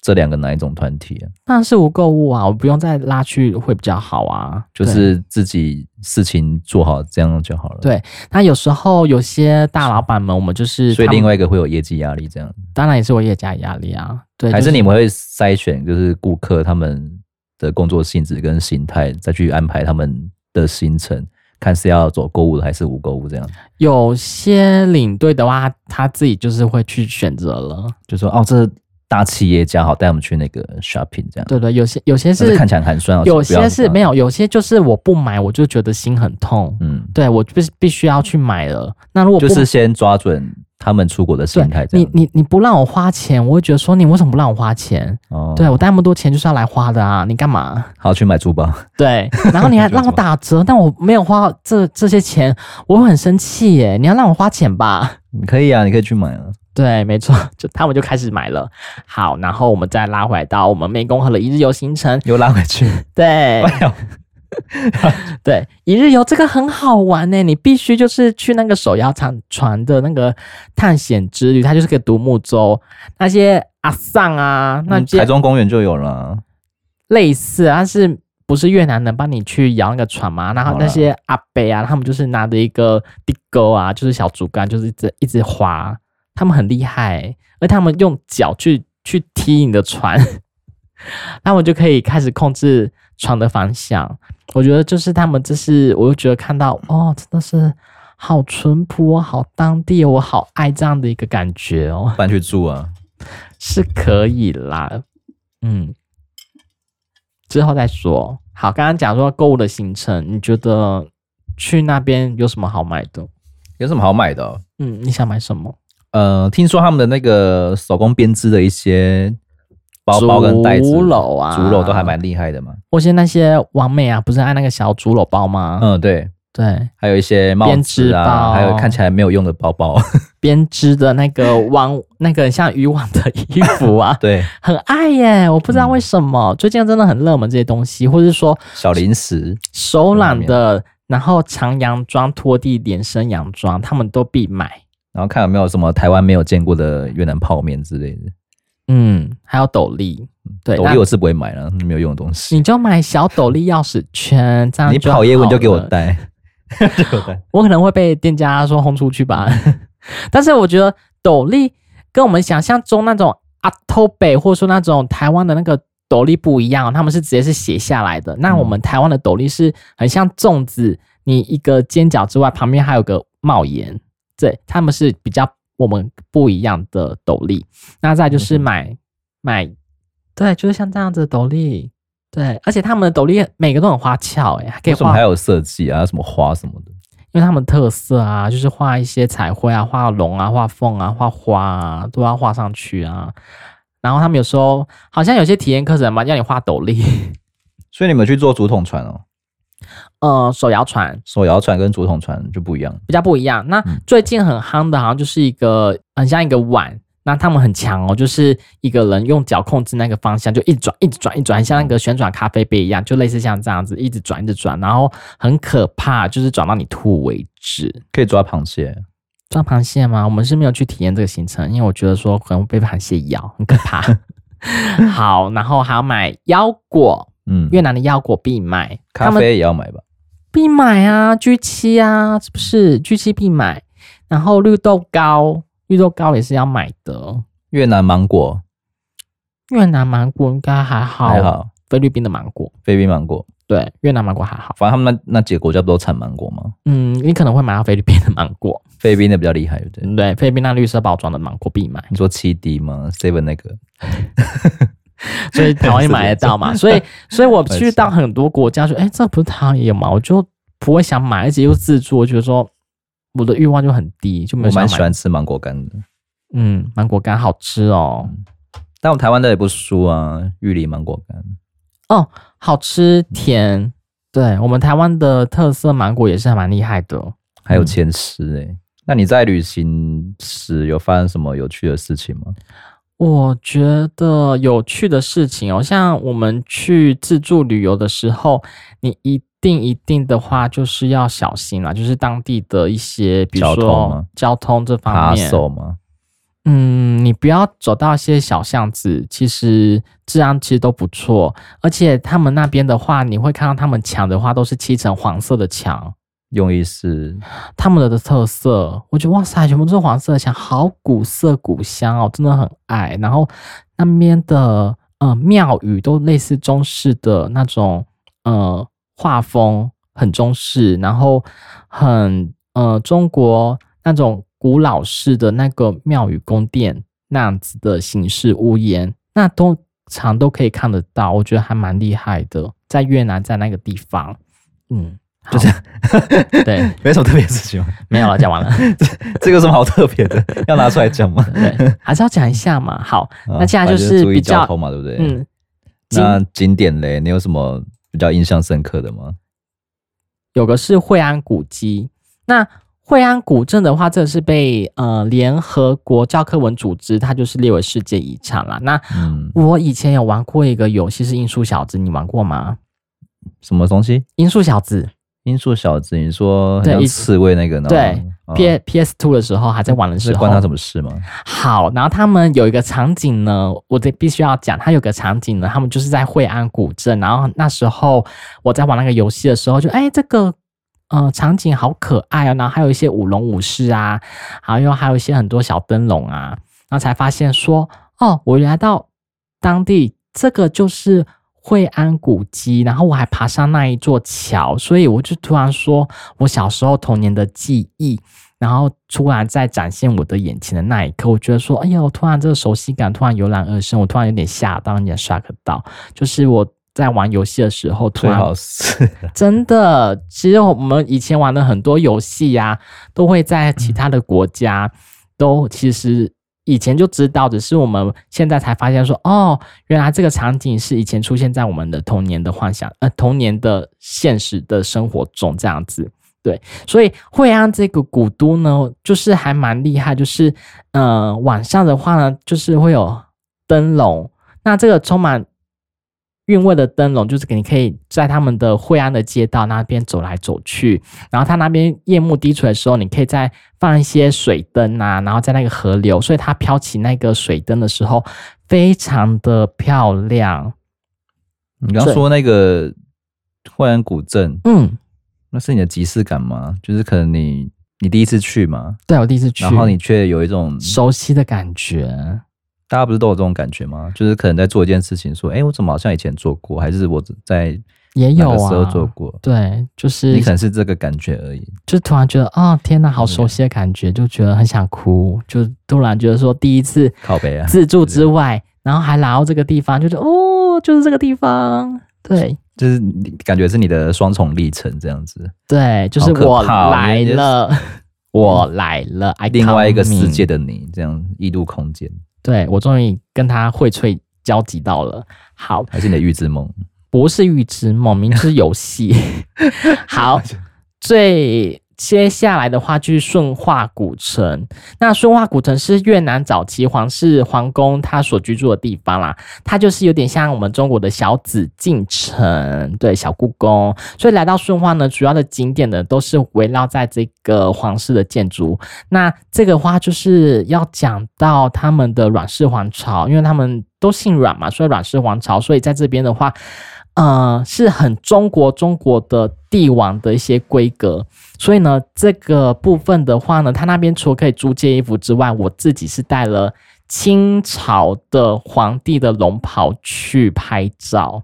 这两个哪一种团体啊？当然是无购物啊，我不用再拉去会比较好啊。就是自己事情做好，这样就好了。对，那有时候有些大老板们，我们就是所以另外一个会有业绩压力，这样。当然也是我业绩压力啊。对，还是你们会筛选，就是顾客他们的工作性质跟心态，再去安排他们的行程，看是要走购物的还是无购物这样。有些领队的话，他自己就是会去选择了，就说哦这。大企业家好，带我们去那个 shopping 这样。对对，有些有些是，看起来很酸，有些是没有，有些就是我不买我就觉得心很痛。嗯，对我必必须要去买了。那如果就是先抓准他们出国的心态。你你你不让我花钱，我会觉得说你为什么不让我花钱？哦，对我带那么多钱就是要来花的啊，你干嘛？好，去买珠宝。对，然后你还 让我打折，但我没有花这这些钱，我会很生气耶。你要让我花钱吧？你可以啊，你可以去买啊。对，没错，就他们就开始买了。好，然后我们再拉回来到我们湄公河的一日游行程，又拉回去。对，对，一日游这个很好玩呢，你必须就是去那个手摇船船的那个探险之旅，它就是个独木舟，那些阿桑啊，那台中公园就有了，类似，但是不是越南人帮你去摇那个船嘛？然后那些阿伯啊，他们就是拿着一个地钩啊，就是小竹竿，就是一直一直划。他们很厉害，而他们用脚去去踢你的船，那我就可以开始控制船的方向。我觉得就是他们，这是我就觉得看到哦，真的是好淳朴，好当地，我好爱这样的一个感觉哦。搬去住啊，是可以啦，嗯，之后再说。好，刚刚讲说购物的行程，你觉得去那边有什么好买的？有什么好买的？嗯，你想买什么？呃，听说他们的那个手工编织的一些包包跟袋子、竹篓啊，竹篓都还蛮厉害的嘛。或是那些网美啊，不是爱那个小竹篓包吗？嗯，对。对，还有一些帽子啊，还有看起来没有用的包包，编织的那个网，那个像渔网的衣服啊，对，很爱耶。我不知道为什么、嗯、最近真的很热门这些东西，或者是说小零食、手揽的，然后长洋装、拖地连身洋装，他们都必买。然后看有没有什么台湾没有见过的越南泡面之类的，嗯，还有斗笠，对，斗笠我是不会买了，没有用的东西。你就买小斗笠钥匙圈，这样你跑业务就给我带，我可能会被店家说轰出去吧。但是我觉得斗笠跟我们想象中那种阿托北，或者说那种台湾的那个斗笠不一样，他们是直接是斜下来的。那我们台湾的斗笠是很像粽子，你一个尖角之外，旁边还有个帽檐。对，他们是比较我们不一样的斗笠，那再就是买、嗯、买，对，就是像这样子的斗笠，对，而且他们的斗笠每个都很花俏，哎，还可以画，什么还有设计啊，什么花什么的，因为他们特色啊，就是画一些彩绘啊，画龙啊，画凤啊，画花啊，都要画上去啊。然后他们有时候好像有些体验课程嘛，叫你画斗笠，所以你们去做竹筒船哦。呃手摇船，手摇船跟竹筒船就不一样，比较不一样。那最近很夯的，好像就是一个很像一个碗，那他们很强哦，就是一个人用脚控制那个方向，就一直转，一直转，一转，像那个旋转咖啡杯一样，就类似像这样子，一直转，一直转，然后很可怕，就是转到你吐为止。可以抓螃蟹，抓螃蟹吗？我们是没有去体验这个行程，因为我觉得说可能被螃蟹咬，很可怕。好，然后还要买腰果，嗯，越南的腰果必买，咖啡也要买吧？必买啊，G 七啊，是不是？G 七必买，然后绿豆糕，绿豆糕也是要买的。越南芒果，越南芒果应该还好，还好。菲律宾的芒果，菲律宾芒果，对，越南芒果还好。反正他们那那几个国家不都产芒果吗？嗯，你可能会买到菲律宾的芒果，菲律宾的比较厉害，对不对？对，菲律宾那绿色包装的芒果必买。你说七 D 吗？Seven 那个，所以台湾也买得到嘛？所以，所以我去到很多国家，说，哎，这不是台湾也有吗？我就不会想买，而且又自助，我觉得说我的欲望就很低，就没有。我蛮喜欢吃芒果干的，嗯，芒果干好吃哦。嗯、但我台湾的也不输啊，玉里芒果干。哦，好吃甜，嗯、对我们台湾的特色芒果也是还蛮厉害的，还有千丝哎。那你在旅行时有发生什么有趣的事情吗？我觉得有趣的事情哦，像我们去自助旅游的时候，你一定一定的话就是要小心啦，就是当地的一些，比如说交通，这方面。嗯，你不要走到一些小巷子，其实治安其实都不错，而且他们那边的话，你会看到他们墙的话都是漆成黄色的墙，用意是他们的特色。我觉得哇塞，全部都是黄色的墙，好古色古香哦，真的很爱。然后那边的呃庙宇都类似中式的那种呃画风，很中式，然后很呃中国那种。古老式的那个庙宇宫殿那样子的形式屋檐，那通常都可以看得到，我觉得还蛮厉害的。在越南，在那个地方，嗯，就这样，对，没什么特别的事情吗？没有了，讲完了。这个有什么好特别的？要拿出来讲吗？对，还是要讲一下嘛。好，啊、那接下来就是比较嘛，对不对？嗯。那景点嘞，你有什么比较印象深刻的吗？有个是惠安古迹，那。惠安古镇的话，这是被呃联合国教科文组织，它就是列为世界遗产了。那、嗯、我以前有玩过一个游戏是音速小子，你玩过吗？什么东西？音速小子。音速小子，你说像刺猬那个呢？对，P P S Two 的时候还在玩的时候，关他什么事吗？好，然后他们有一个场景呢，我得必须要讲，他有个场景呢，他们就是在惠安古镇，然后那时候我在玩那个游戏的时候就，就哎这个。呃，场景好可爱哦，然后还有一些舞龙舞狮啊，还有还有一些很多小灯笼啊，然后才发现说，哦，我来到当地，这个就是惠安古迹，然后我还爬上那一座桥，所以我就突然说我小时候童年的记忆，然后突然在展现我的眼前的那一刻，我觉得说，哎呦，突然这个熟悉感突然油然而生，我突然有点吓到，有点 shock 到，就是我。在玩游戏的时候，突然真的，其实我们以前玩的很多游戏呀，都会在其他的国家，都其实以前就知道，只是我们现在才发现说，哦，原来这个场景是以前出现在我们的童年的幻想，呃，童年的现实的生活中这样子。对，所以惠安这个古都呢，就是还蛮厉害，就是呃，晚上的话呢，就是会有灯笼，那这个充满。韵味的灯笼，就是你可以在他们的惠安的街道那边走来走去，然后它那边夜幕低垂的时候，你可以再放一些水灯啊，然后在那个河流，所以它飘起那个水灯的时候，非常的漂亮。你刚刚说那个惠安古镇，嗯，那是你的即视感吗？就是可能你你第一次去吗？对，我第一次去，然后你却有一种熟悉的感觉。大家不是都有这种感觉吗？就是可能在做一件事情，说：“哎、欸，我怎么好像以前做过？还是我在也有时候做过？”对，就是你可能是这个感觉而已。就突然觉得，啊、哦，天哪，好熟悉的感觉，就觉得很想哭。就突然觉得说，第一次靠北啊，自助之外，然后还来到这个地方，就是哦，就是这个地方。对，就是你感觉是你的双重历程这样子。对，就是我来了，我来了，另外一个世界的你，这样异度空间。对，我终于跟他荟萃交集到了。好，还是你的预知梦？不是预知梦，明知游戏。好，最。接下来的话就是顺化古城。那顺化古城是越南早期皇室皇宫他所居住的地方啦，它就是有点像我们中国的小紫禁城，对，小故宫。所以来到顺化呢，主要的景点呢都是围绕在这个皇室的建筑。那这个话就是要讲到他们的阮氏皇朝，因为他们都姓阮嘛，所以阮氏皇朝。所以在这边的话。呃，是很中国中国的帝王的一些规格，所以呢，这个部分的话呢，他那边除了可以租借衣服之外，我自己是带了清朝的皇帝的龙袍去拍照，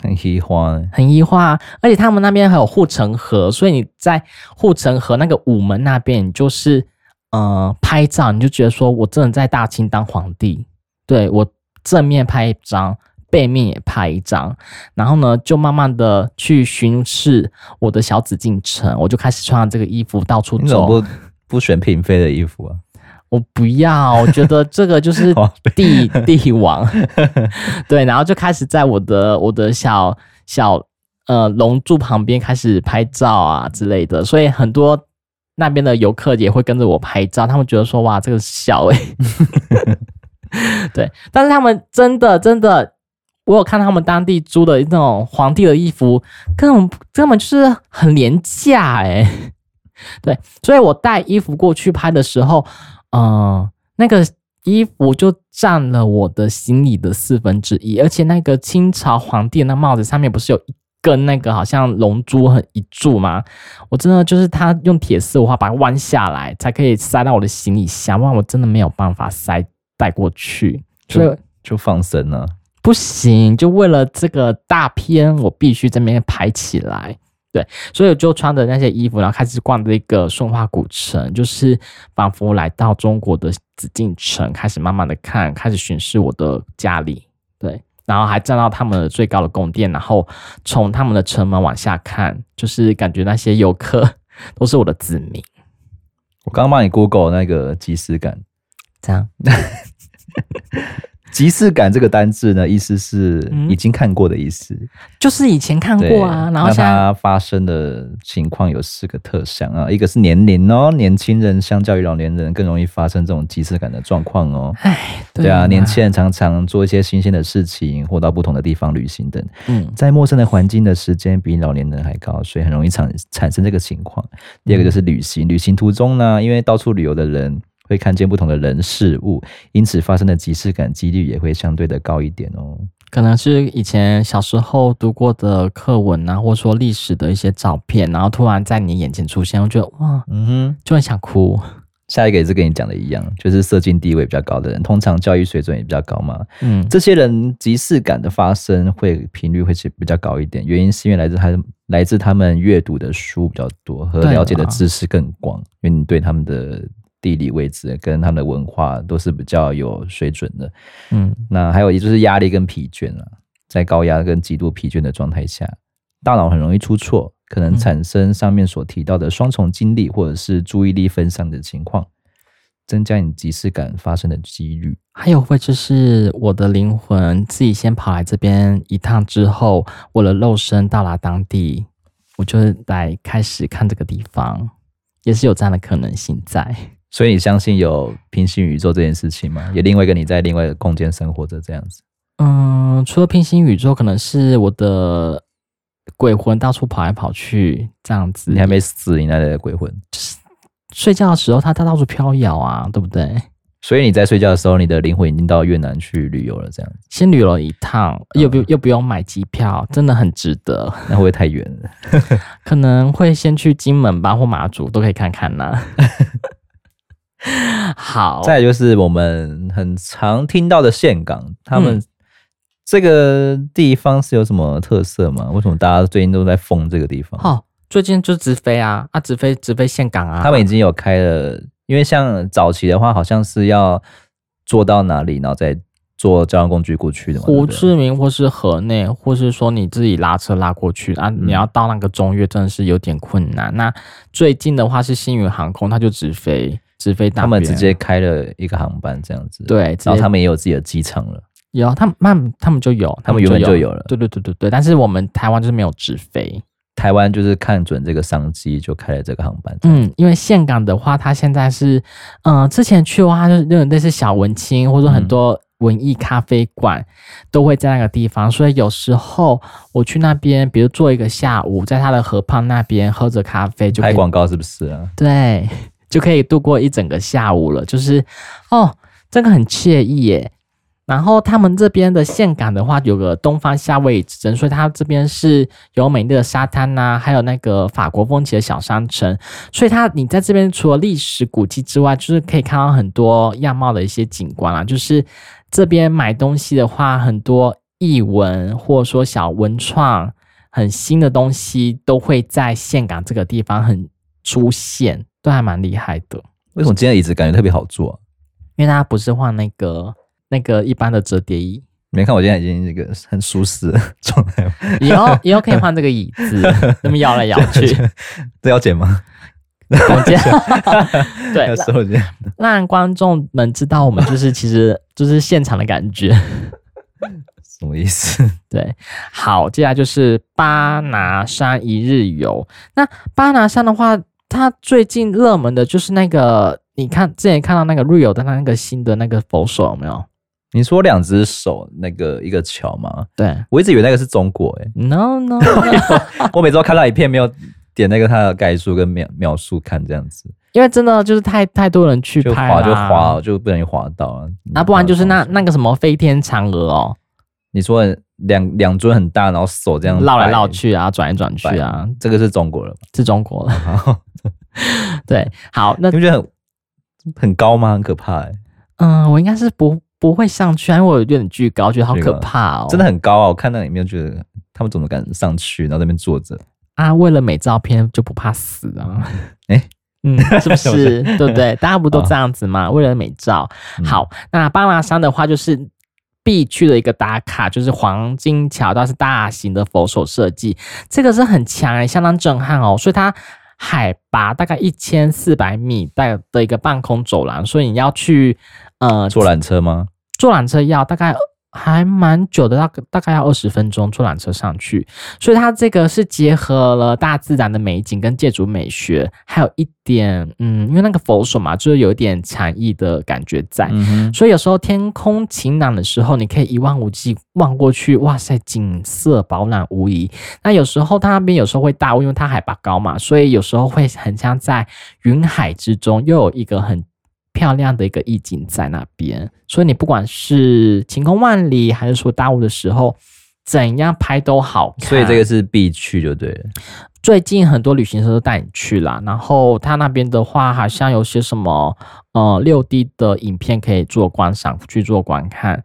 很喜欢，很喜欢，而且他们那边还有护城河，所以你在护城河那个午门那边，你就是呃拍照，你就觉得说我真的在大清当皇帝，对，我正面拍一张。背面也拍一张，然后呢，就慢慢的去巡视我的小紫禁城，我就开始穿上这个衣服到处走。你怎么不不选嫔妃的衣服啊？我不要，我觉得这个就是 帝帝王。对，然后就开始在我的我的小小呃龙柱旁边开始拍照啊之类的，所以很多那边的游客也会跟着我拍照，他们觉得说哇，这个小哎、欸，对，但是他们真的真的。我有看他们当地租的那种皇帝的衣服，根本根本就是很廉价诶。对，所以我带衣服过去拍的时候，嗯、呃，那个衣服就占了我的行李的四分之一，而且那个清朝皇帝的那帽子上面不是有一根那个好像龙珠很一柱吗？我真的就是他用铁丝的话把它弯下来，才可以塞到我的行李箱，不然我真的没有办法塞带过去，就所以就放生了。不行，就为了这个大片，我必须在那边拍起来。对，所以我就穿着那些衣服，然后开始逛这个顺化古城，就是仿佛来到中国的紫禁城，开始慢慢的看，开始巡视我的家里。对，然后还站到他们的最高的宫殿，然后从他们的城门往下看，就是感觉那些游客 都是我的子民。我刚刚帮你 Google 那个即视感，这样。即视感这个单字呢，意思是已经看过的意思，嗯、就是以前看过啊。然后它发生的情况有四个特项啊，一个是年龄哦，年轻人相较于老年人更容易发生这种即视感的状况哦。哎，对啊，年轻人常常做一些新鲜的事情，或到不同的地方旅行等，嗯，在陌生的环境的时间比老年人还高，所以很容易产产生这个情况。第二个就是旅行，旅行途中呢，因为到处旅游的人。会看见不同的人事物，因此发生的即视感几率也会相对的高一点哦。可能是以前小时候读过的课文啊，或者说历史的一些照片，然后突然在你眼前出现，我觉得哇，嗯哼，就很想哭。下一个也是跟你讲的一样，就是社经地位比较高的人，通常教育水准也比较高嘛。嗯，这些人即视感的发生会频率会是比较高一点，原因是因为来自他来自他们阅读的书比较多和了解的知识更广，因为你对他们的。地理位置跟他们的文化都是比较有水准的，嗯，那还有也就是压力跟疲倦啊，在高压跟极度疲倦的状态下，大脑很容易出错，可能产生上面所提到的双重精力或者是注意力分散的情况，增加你即视感发生的几率。还有会就是我的灵魂自己先跑来这边一趟之后，我的肉身到达当地，我就来开始看这个地方，也是有这样的可能性在。所以你相信有平行宇宙这件事情吗？有另外一个你在另外一个空间生活着这样子？嗯，除了平行宇宙，可能是我的鬼魂到处跑来跑去这样子。你还没死，你那里的鬼魂就是睡觉的时候，它它到处飘摇啊，对不对？所以你在睡觉的时候，你的灵魂已经到越南去旅游了，这样子。先旅游一趟，又不又不用买机票，真的很值得。那会不会太远了？可能会先去金门吧，或马祖都可以看看呐、啊。好，再就是我们很常听到的岘港，他们这个地方是有什么特色吗？为什么大家最近都在疯这个地方？哦，最近就直飞啊，啊，直飞直飞岘港啊。他们已经有开了，因为像早期的话，好像是要坐到哪里，然后再坐交通工具过去的嘛。胡志明或是河内，或是说你自己拉车拉过去啊，你要到那个中越真的是有点困难。嗯、那最近的话是星宇航空，它就直飞。直飞，他们直接开了一个航班这样子，对，然后他们也有自己的机场了，有他们，他们他们就有，他们原本就有了。对对对对对，但是我们台湾就是没有直飞。台湾就是看准这个商机，就开了这个航班。嗯，因为峴港的话，它现在是，嗯、呃，之前去的话，就是那种类似小文青，或者说很多文艺咖啡馆都会在那个地方，所以有时候我去那边，比如坐一个下午，在它的河畔那边喝着咖啡，就拍广告是不是啊？对，就可以度过一整个下午了。就是，哦，这个很惬意耶。然后他们这边的岘港的话，有个东方夏威夷之争，所以它这边是有美丽的沙滩呐、还有那个法国风情的小商城。所以它你在这边除了历史古迹之外，就是可以看到很多样貌的一些景观啦。就是这边买东西的话，很多艺文或者说小文创、很新的东西都会在岘港这个地方很出现，都还蛮厉害的。为什么今天椅子感觉特别好坐、啊？因为它不是换那个。那个一般的折叠椅，没看我现在已经这个很舒适的状态。以后以后可以换这个椅子，那么摇来摇去，这要剪吗？我剪，对，让观众们知道我们就是其实就是现场的感觉，什么意思？对，好，接下来就是巴拿山一日游。那巴拿山的话，它最近热门的就是那个，你看之前看到那个 Rio 的那个新的那个佛手有没有？你说两只手那个一个桥吗？对，我一直以为那个是中国诶、欸、No No，, no. 我每周看到一片没有点那个它的概述跟描描述看这样子，因为真的就是太太多人去拍就滑就滑就不容易滑到了。那不然就是那那个什么飞天嫦娥哦，你说两两尊很大，然后手这样绕来绕去啊，转来转去啊，这个是中国了吗？是中国了。对，好，那你不觉得很很高吗？很可怕诶、欸、嗯，我应该是不。不会上去，因为我有点巨高，觉得好可怕哦。真的很高啊！我看到里面觉得他们怎么敢上去，然后在那边坐着啊？为了美照片就不怕死啊？哎，嗯，是不是？对不对？大家不都这样子吗？为了美照。好，那巴拿山的话就是必去的一个打卡，就是黄金桥，它是大型的佛手设计，这个是很强哎，相当震撼哦。所以它海拔大概一千四百米带的一个半空走廊，所以你要去。呃，坐缆车吗？坐缆车要大概还蛮久的，大大概要二十分钟坐缆车上去。所以它这个是结合了大自然的美景跟建筑美学，还有一点，嗯，因为那个佛手嘛，就是有一点禅意的感觉在。嗯。所以有时候天空晴朗的时候，你可以一望无际望过去，哇塞，景色饱览无遗。那有时候它那边有时候会大雾，因为它海拔高嘛，所以有时候会很像在云海之中，又有一个很。漂亮的一个意境在那边，所以你不管是晴空万里，还是说大雾的时候，怎样拍都好看。所以这个是必去就对了。最近很多旅行社都带你去啦，然后他那边的话，好像有些什么呃六 D 的影片可以做观赏，去做观看，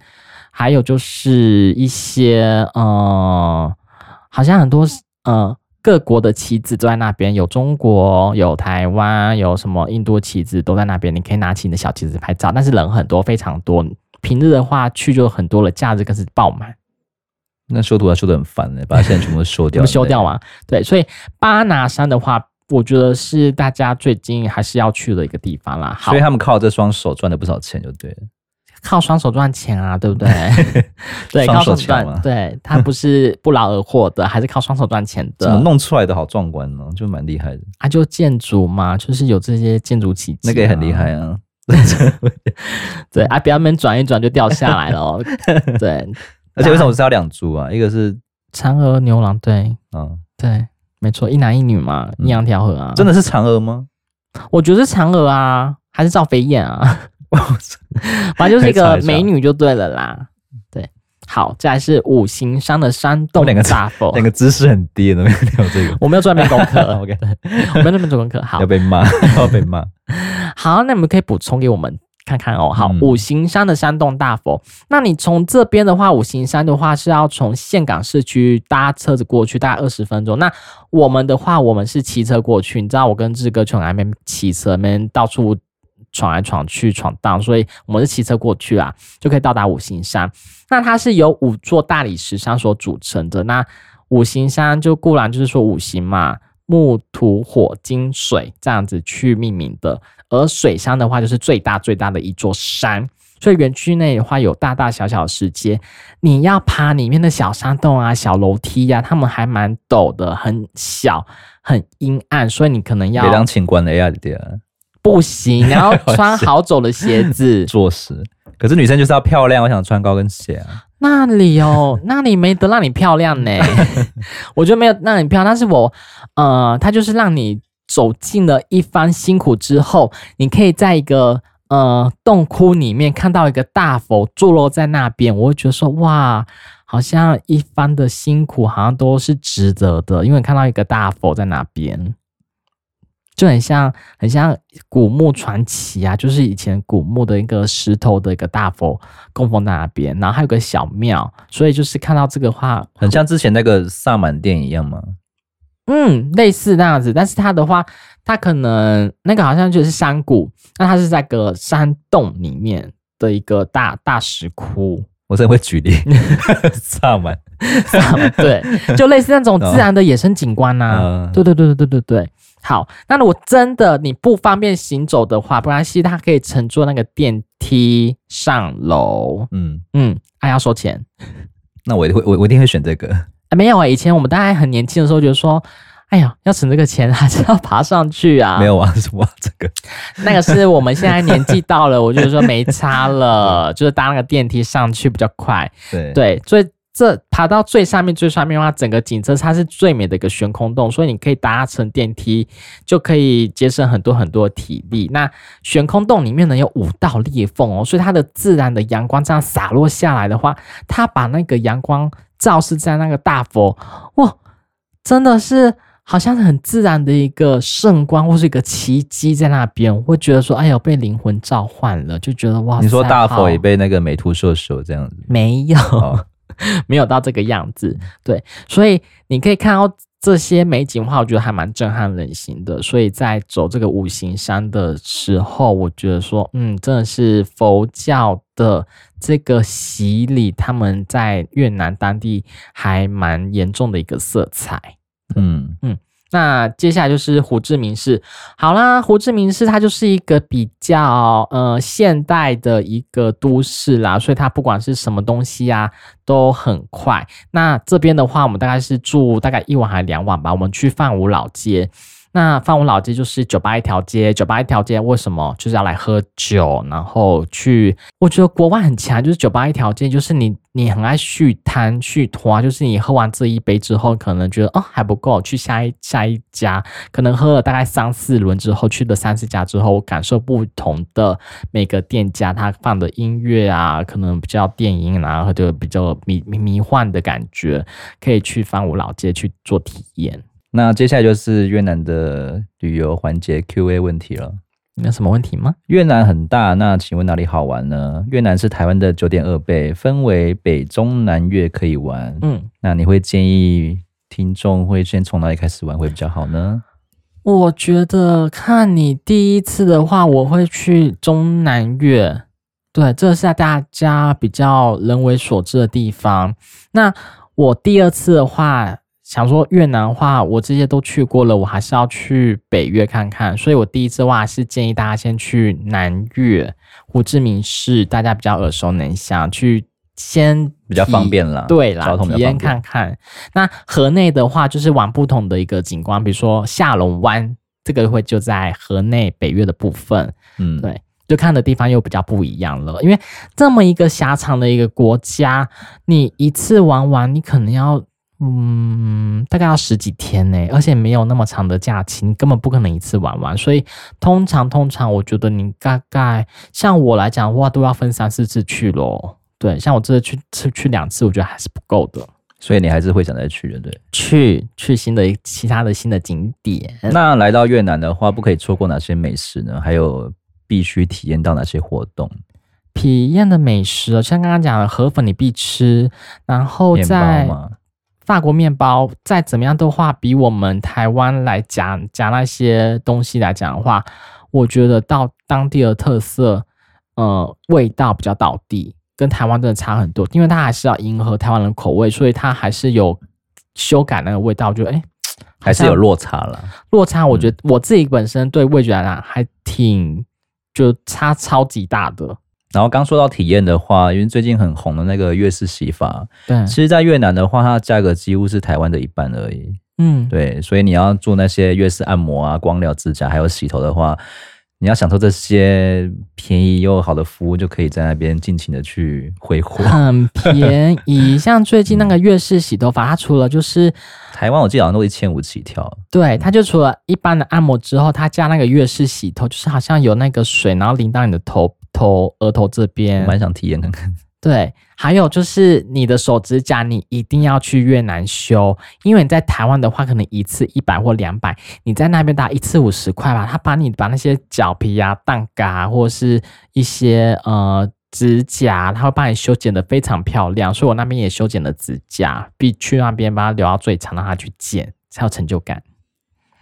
还有就是一些呃，好像很多呃。各国的旗子都在那边，有中国，有台湾，有什么印度旗子都在那边。你可以拿起你的小旗子拍照，但是人很多，非常多。平日的话去就很多了，假日更是爆满。那修图要修的很烦呢，把它现在全部修掉，不修掉吗？对，所以巴拿山的话，我觉得是大家最近还是要去的一个地方啦。好，所以他们靠这双手赚了不少钱，就对了。靠双手赚钱啊，对不对？对，靠双手赚，对，他不是不劳而获的，还是靠双手赚钱的。怎么弄出来的好壮观呢？就蛮厉害的啊！就建筑嘛，就是有这些建筑奇迹，那个也很厉害啊。对啊，表面转一转就掉下来了哦。对，而且为什么是要两株啊？一个是嫦娥、牛郎，对，嗯，对，没错，一男一女嘛，阴阳调和啊。真的是嫦娥吗？我觉得是嫦娥啊，还是赵飞燕啊？反正就是一个美女就对了啦。对，好，再来是五行山的山洞大佛，两个姿势很低的，没有这个，我没有做那边功课。OK，我没有那边做功课。好，要被骂，要被骂。好，那你们可以补充给我们看看哦。好，五行山的山洞大佛，那你从这边的话，五行山的话是要从岘港市区搭车子过去，大概二十分钟。那我们的话，我们是骑车过去。你知道，我跟志哥从来没骑车，那边到处。闯来闯去闯荡，所以我们是骑车过去啊，就可以到达五行山。那它是由五座大理石山所组成的。那五行山就固然就是说五行嘛，木土火金水这样子去命名的。而水山的话，就是最大最大的一座山。所以园区内的话有大大小小的世界，你要爬里面的小山洞啊、小楼梯呀、啊，他们还蛮陡的，很小、很阴暗，所以你可能要。当情关的呀，对啊。不行，你要穿好走的鞋子。坐实，可是女生就是要漂亮，我想穿高跟鞋啊。那里哦，那里没得让你漂亮呢。我觉得没有让你漂亮，但是我呃，它就是让你走进了一番辛苦之后，你可以在一个呃洞窟里面看到一个大佛坐落在那边，我会觉得说哇，好像一番的辛苦好像都是值得的，因为看到一个大佛在那边。就很像，很像古墓传奇啊，就是以前古墓的一个石头的一个大佛供奉在那边，然后还有个小庙，所以就是看到这个话，很像之前那个萨满殿一样吗？嗯，类似那样子，但是它的话，它可能那个好像就是山谷，那它是在个山洞里面的一个大大石窟。我真的会举例，萨满，萨满，对，就类似那种自然的野生景观呐、啊哦，对对对对对对对。好，那如果真的你不方便行走的话，不然系，它可以乘坐那个电梯上楼。嗯嗯，还、啊、要收钱。那我会我我一定会选这个。啊、没有啊，以前我们大概很年轻的时候，觉得说，哎呀，要省这个钱，还是要爬上去啊。没有啊，什么这个？那个是我们现在年纪到了，我就是说没差了，就是搭那个电梯上去比较快。对对，所以。这爬到最上面，最上面的话，整个景色它是最美的一个悬空洞，所以你可以搭乘电梯，就可以节省很多很多体力。那悬空洞里面呢，有五道裂缝哦，所以它的自然的阳光这样洒落下来的话，它把那个阳光照射在那个大佛，哇，真的是好像很自然的一个圣光或是一个奇迹在那边，我会觉得说，哎呦，被灵魂召唤了，就觉得哇，你说大佛也被那个美图秀秀这样子？没有。哦没有到这个样子，对，所以你可以看到这些美景的话，我觉得还蛮震撼人心的。所以在走这个五行山的时候，我觉得说，嗯，真的是佛教的这个洗礼，他们在越南当地还蛮严重的一个色彩。嗯嗯。那接下来就是胡志明市，好啦，胡志明市它就是一个比较呃现代的一个都市啦，所以它不管是什么东西啊都很快。那这边的话，我们大概是住大概一晚还是两晚吧，我们去范武老街。那范武老街就是酒吧一条街，酒吧一条街为什么就是要来喝酒，然后去？我觉得国外很强，就是酒吧一条街，就是你你很爱续摊续摊，就是你喝完这一杯之后，可能觉得哦还不够，去下一下一家，可能喝了大概三四轮之后，去了三四家之后，感受不同的每个店家他放的音乐啊，可能比较电音啊，或者比较迷迷迷幻的感觉，可以去范武老街去做体验。那接下来就是越南的旅游环节 Q&A 问题了。你有什么问题吗？越南很大，那请问哪里好玩呢？越南是台湾的九点二倍，分为北中南越可以玩。嗯，那你会建议听众会先从哪里开始玩会比较好呢？我觉得看你第一次的话，我会去中南越。对，这是大家比较人为所知的地方。那我第二次的话。想说越南的话，我这些都去过了，我还是要去北越看看。所以我第一次的话是建议大家先去南越胡志明市，大家比较耳熟能详，去先比较方便啦。对啦，体验看看。那河内的话，就是玩不同的一个景观，比如说下龙湾，这个会就在河内北越的部分。嗯，对，就看的地方又比较不一样了。因为这么一个狭长的一个国家，你一次玩完，你可能要。嗯，大概要十几天呢，而且没有那么长的假期，你根本不可能一次玩完。所以通常通常，我觉得你大概像我来讲的话，都要分三四次去咯。对，像我这次去去去两次，我觉得还是不够的。所以你还是会想再去的，对？去去新的其他的新的景点。那来到越南的话，不可以错过哪些美食呢？还有必须体验到哪些活动？体验的美食，像刚刚讲的河粉，你必吃，然后再。法国面包再怎么样的话，比我们台湾来讲讲那些东西来讲的话，我觉得到当地的特色，呃，味道比较倒地，跟台湾真的差很多。因为它还是要迎合台湾人口味，所以它还是有修改那个味道，就哎，还是有落差了。落差，我觉得我自己本身对味觉来讲还挺就差超级大的。然后刚说到体验的话，因为最近很红的那个越式洗发，对，其实，在越南的话，它的价格几乎是台湾的一半而已。嗯，对，所以你要做那些越式按摩啊、光疗、指甲还有洗头的话，你要享受这些便宜又好的服务，就可以在那边尽情的去挥霍。很便宜，像最近那个越式洗头发，它除了就是台湾，我记得好像都一千五起跳。对，它就除了一般的按摩之后，它加那个越式洗头，就是好像有那个水，然后淋到你的头。头额头这边，蛮想体验看看。对，还有就是你的手指甲，你一定要去越南修，因为你在台湾的话，可能一次一百或两百，你在那边打一次五十块吧。他把你把那些脚皮啊、蛋嘎或是一些呃指甲，他会帮你修剪的非常漂亮。所以我那边也修剪了指甲，必去那边把它留到最长，让他去剪，才有成就感。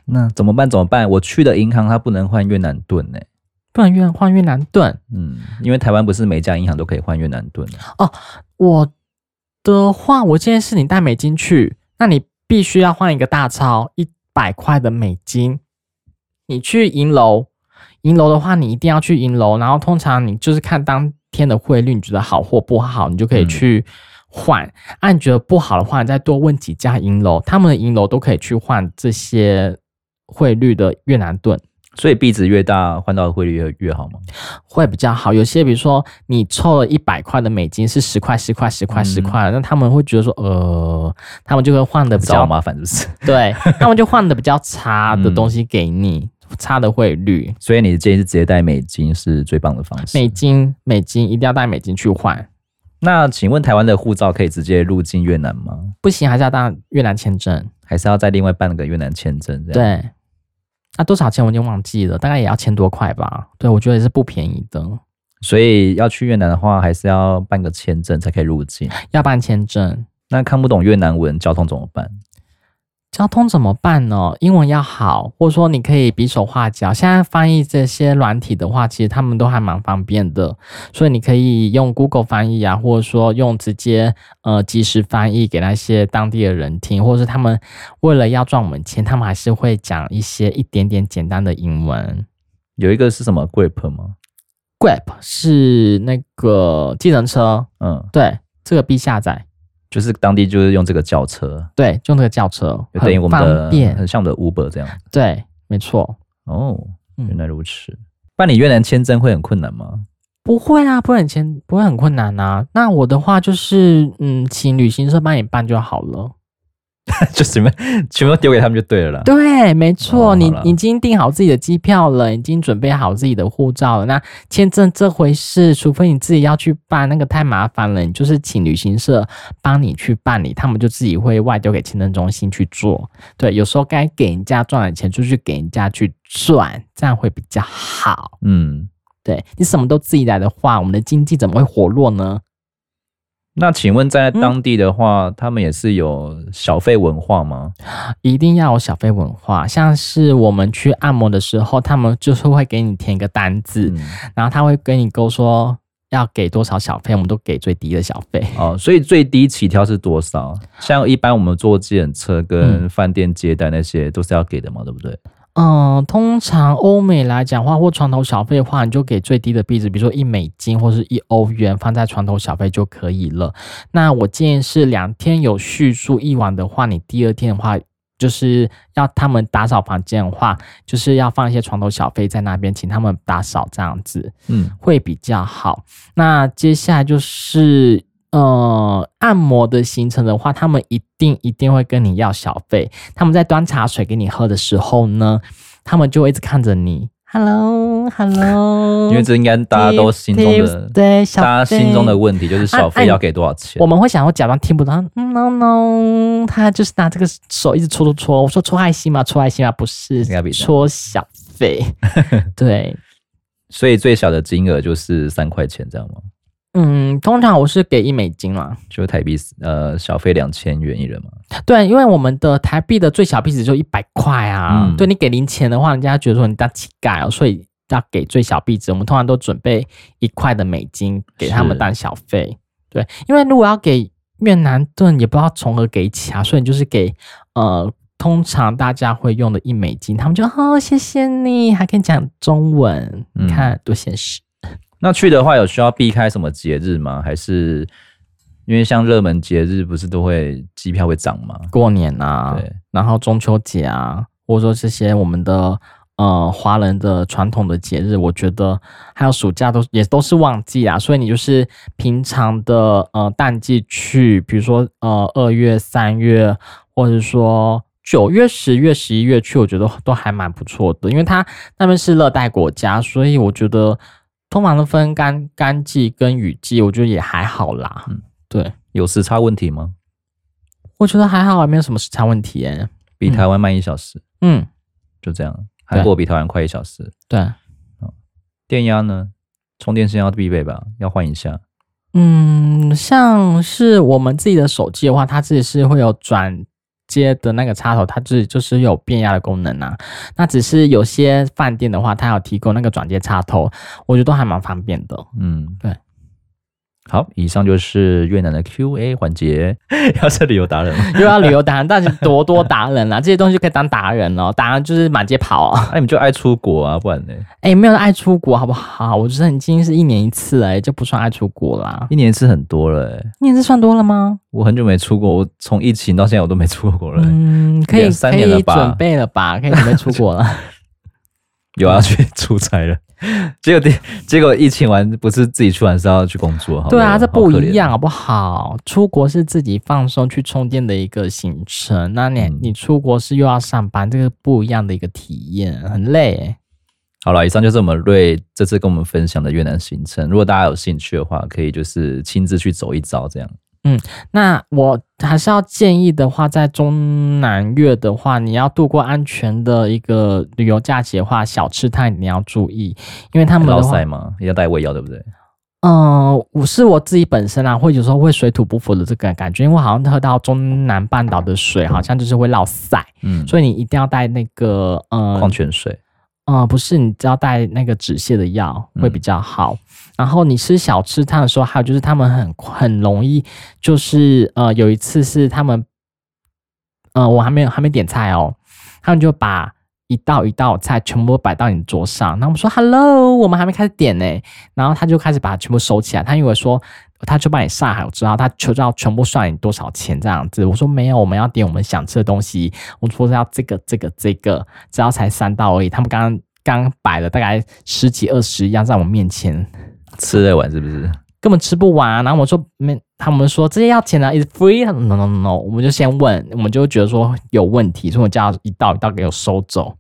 那怎么办？怎么办？我去的银行，它不能换越南盾呢、欸。不然越换越南盾，嗯，因为台湾不是每家银行都可以换越南盾哦。我的话，我建议是你带美金去，那你必须要换一个大钞，一百块的美金。你去银楼，银楼的话，你一定要去银楼，然后通常你就是看当天的汇率，你觉得好或不好，你就可以去换。嗯、啊，你觉得不好的话，你再多问几家银楼，他们的银楼都可以去换这些汇率的越南盾。所以币值越大，换到的汇率越越好吗？会比较好。有些比如说你凑了一百块的美金是十块十块十块十块，那他们会觉得说，呃，他们就会换的比较麻烦，是不是？对，他们就换的比较差的东西给你，嗯、差的汇率。所以你的建议是直接带美金是最棒的方式。美金，美金一定要带美金去换。那请问台湾的护照可以直接入境越南吗？不行，还是要办越南签证，还是要再另外办个越南签证？这样对。那、啊、多少钱我已经忘记了，大概也要千多块吧。对，我觉得也是不便宜的。所以要去越南的话，还是要办个签证才可以入境。要办签证。那看不懂越南文，交通怎么办？交通怎么办呢？英文要好，或者说你可以比手画脚。现在翻译这些软体的话，其实他们都还蛮方便的，所以你可以用 Google 翻译啊，或者说用直接呃即时翻译给那些当地的人听，或者是他们为了要赚我们钱，他们还是会讲一些一点点简单的英文。有一个是什么 Grab 吗？Grab 是那个计程车，嗯，对，这个必下载。就是当地就是用这个轿车，对，用这个轿车，就等于我们的很像我们的 Uber 这样。对，没错。哦，原来如此。办理越南签证会很困难吗？不会啊，不会很签，不会很困难啊。那我的话就是，嗯，请旅行社帮你办就好了。就什么全部丢给他们就对了啦。对，没错，哦、你已经订好自己的机票了，已经准备好自己的护照了。那签证这回事，除非你自己要去办，那个太麻烦了。你就是请旅行社帮你去办理，他们就自己会外丢给签证中心去做。对，有时候该给人家赚的钱，就去给人家去赚，这样会比较好。嗯，对，你什么都自己来的话，我们的经济怎么会活络呢？那请问在当地的话，嗯、他们也是有小费文化吗？一定要有小费文化，像是我们去按摩的时候，他们就是会给你填一个单子，嗯、然后他会跟你勾说要给多少小费，我们都给最低的小费。哦，所以最低起跳是多少？像一般我们坐计程车跟饭店接待那些都是要给的嘛，对不对？嗯，通常欧美来讲话，或床头小费的话，你就给最低的币值，比如说一美金或是一欧元，放在床头小费就可以了。那我建议是两天有续住一晚的话，你第二天的话，就是要他们打扫房间的话，就是要放一些床头小费在那边，请他们打扫这样子，嗯，会比较好。那接下来就是。呃，按摩的行程的话，他们一定一定会跟你要小费。他们在端茶水给你喝的时候呢，他们就会一直看着你，Hello，Hello。因为这应该大家都心中的对，大家心中的问题就是小费要给多少钱？我们会想要假装听不到，No No，他就是拿这个手一直戳戳戳。我说戳爱心嘛，戳爱心嘛？不是，搓小费。对，所以最小的金额就是三块钱，这样吗？嗯，通常我是给一美金嘛，就台币呃小费两千元一人嘛。对，因为我们的台币的最小币值就一百块啊。嗯、对，你给零钱的话，人家觉得说你当乞丐哦，所以要给最小币值。我们通常都准备一块的美金给他们当小费。对，因为如果要给越南盾，也不知道从何给起啊，所以你就是给呃，通常大家会用的一美金，他们就哦谢谢你，还可以讲中文，你看多现实。那去的话有需要避开什么节日吗？还是因为像热门节日不是都会机票会涨吗？过年啊，对，然后中秋节啊，或者说这些我们的呃华人的传统的节日，我觉得还有暑假都也都是旺季啊。所以你就是平常的呃淡季去，比如说呃二月、三月，或者说。九月、十月、十一月去，我觉得都还蛮不错的，因为它那边是热带国家，所以我觉得通常都分干干季跟雨季，我觉得也还好啦。嗯，对，有时差问题吗？我觉得还好，没有什么时差问题诶。比台湾慢一小时。嗯，就这样。韩国比台湾快一小时。对。电压呢？充电线要必备吧？要换一下。嗯，像是我们自己的手机的话，它自己是会有转。接的那个插头，它自己就是有变压的功能啊。那只是有些饭店的话，它有提供那个转接插头，我觉得都还蛮方便的。嗯，对。好，以上就是越南的 Q&A 环节，要是旅游达人又要旅游达人，但是多多达人啊，这些东西可以当达人哦，达人就是满街跑啊。那、啊、你们就爱出国啊，不然呢？哎、欸，没有爱出国好不好？我觉得已经是一年一次哎，就不算爱出国啦。一年一次很多了哎，一年一次算多了吗？我很久没出国，我从疫情到现在我都没出过国了。嗯，可以三年了吧？可以准备了吧？可以准备出国了。有要去出差了。结果，结果疫情完不是自己去玩，是要去工作。对啊，这不一样，好不好？出国是自己放松去充电的一个行程，那你、嗯、你出国是又要上班，这个不一样的一个体验，很累。好了，以上就是我们瑞这次跟我们分享的越南行程。如果大家有兴趣的话，可以就是亲自去走一遭，这样。嗯，那我还是要建议的话，在中南越的话，你要度过安全的一个旅游假期的话，小吃摊你要注意，因为他们的话，嘛，要带胃药，对不对？嗯，我是我自己本身啊，会有时候会水土不服的这个感觉，因为我好像喝到中南半岛的水，好像就是会落塞，嗯，所以你一定要带那个呃矿泉水。嗯，不是，你只要带那个止泻的药会比较好。嗯、然后你吃小吃摊的时候，还有就是他们很很容易，就是呃，有一次是他们，呃，我还没有还没点菜哦，他们就把一道一道菜全部摆到你桌上，然后我们说 “hello”，我们还没开始点呢，然后他就开始把它全部收起来，他以为说。他就帮你上海，我知道他就知道全部算你多少钱这样子。我说没有，我们要点我们想吃的东西。我说要这个这个这个，只要才三道而已。他们刚刚刚摆了大概十几二十样在我面前，吃得完是不是？根本吃不完啊。然后我说没，他们说这些要钱的，is free？No no no no，我们就先问，我们就觉得说有问题，所以我叫一道一道给我收走。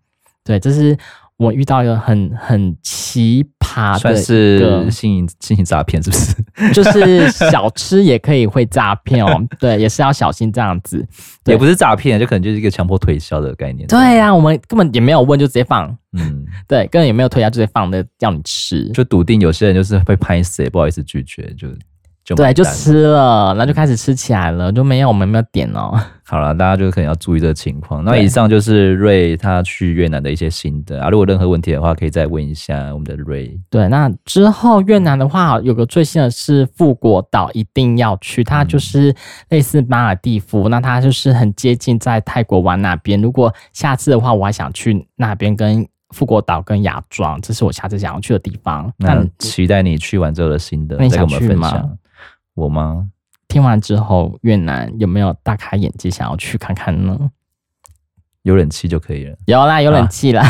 对，这是。我遇到一个很很奇葩的，算是新型新型诈骗，是不是？就是小吃也可以会诈骗哦，对，也是要小心这样子。也不是诈骗，就可能就是一个强迫推销的概念。对呀、啊，我们根本也没有问，就直接放。嗯，对，根本也没有推销，就直接放的要你吃，就笃定有些人就是会拍谢，不好意思拒绝，就。就对，就吃了，然后就开始吃起来了，就没有我们没有点哦。好了，大家就可能要注意这个情况。那以上就是瑞他去越南的一些心得啊。如果任何问题的话，可以再问一下我们的瑞。对，那之后越南的话，有个最新的是富国岛，一定要去。它就是类似马尔地夫，那它就是很接近在泰国湾那边。如果下次的话，我还想去那边跟富国岛跟芽庄，这是我下次想要去的地方。那期待你去完之后的心得，再跟我们分享。我吗？听完之后，越南有没有大开眼界，想要去看看呢？有冷气就可以了。有啦，有冷气啦。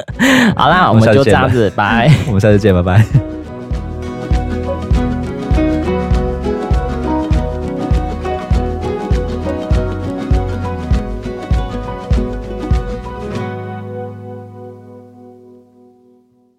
好啦，我们就这样子，拜。我们下次见，拜拜。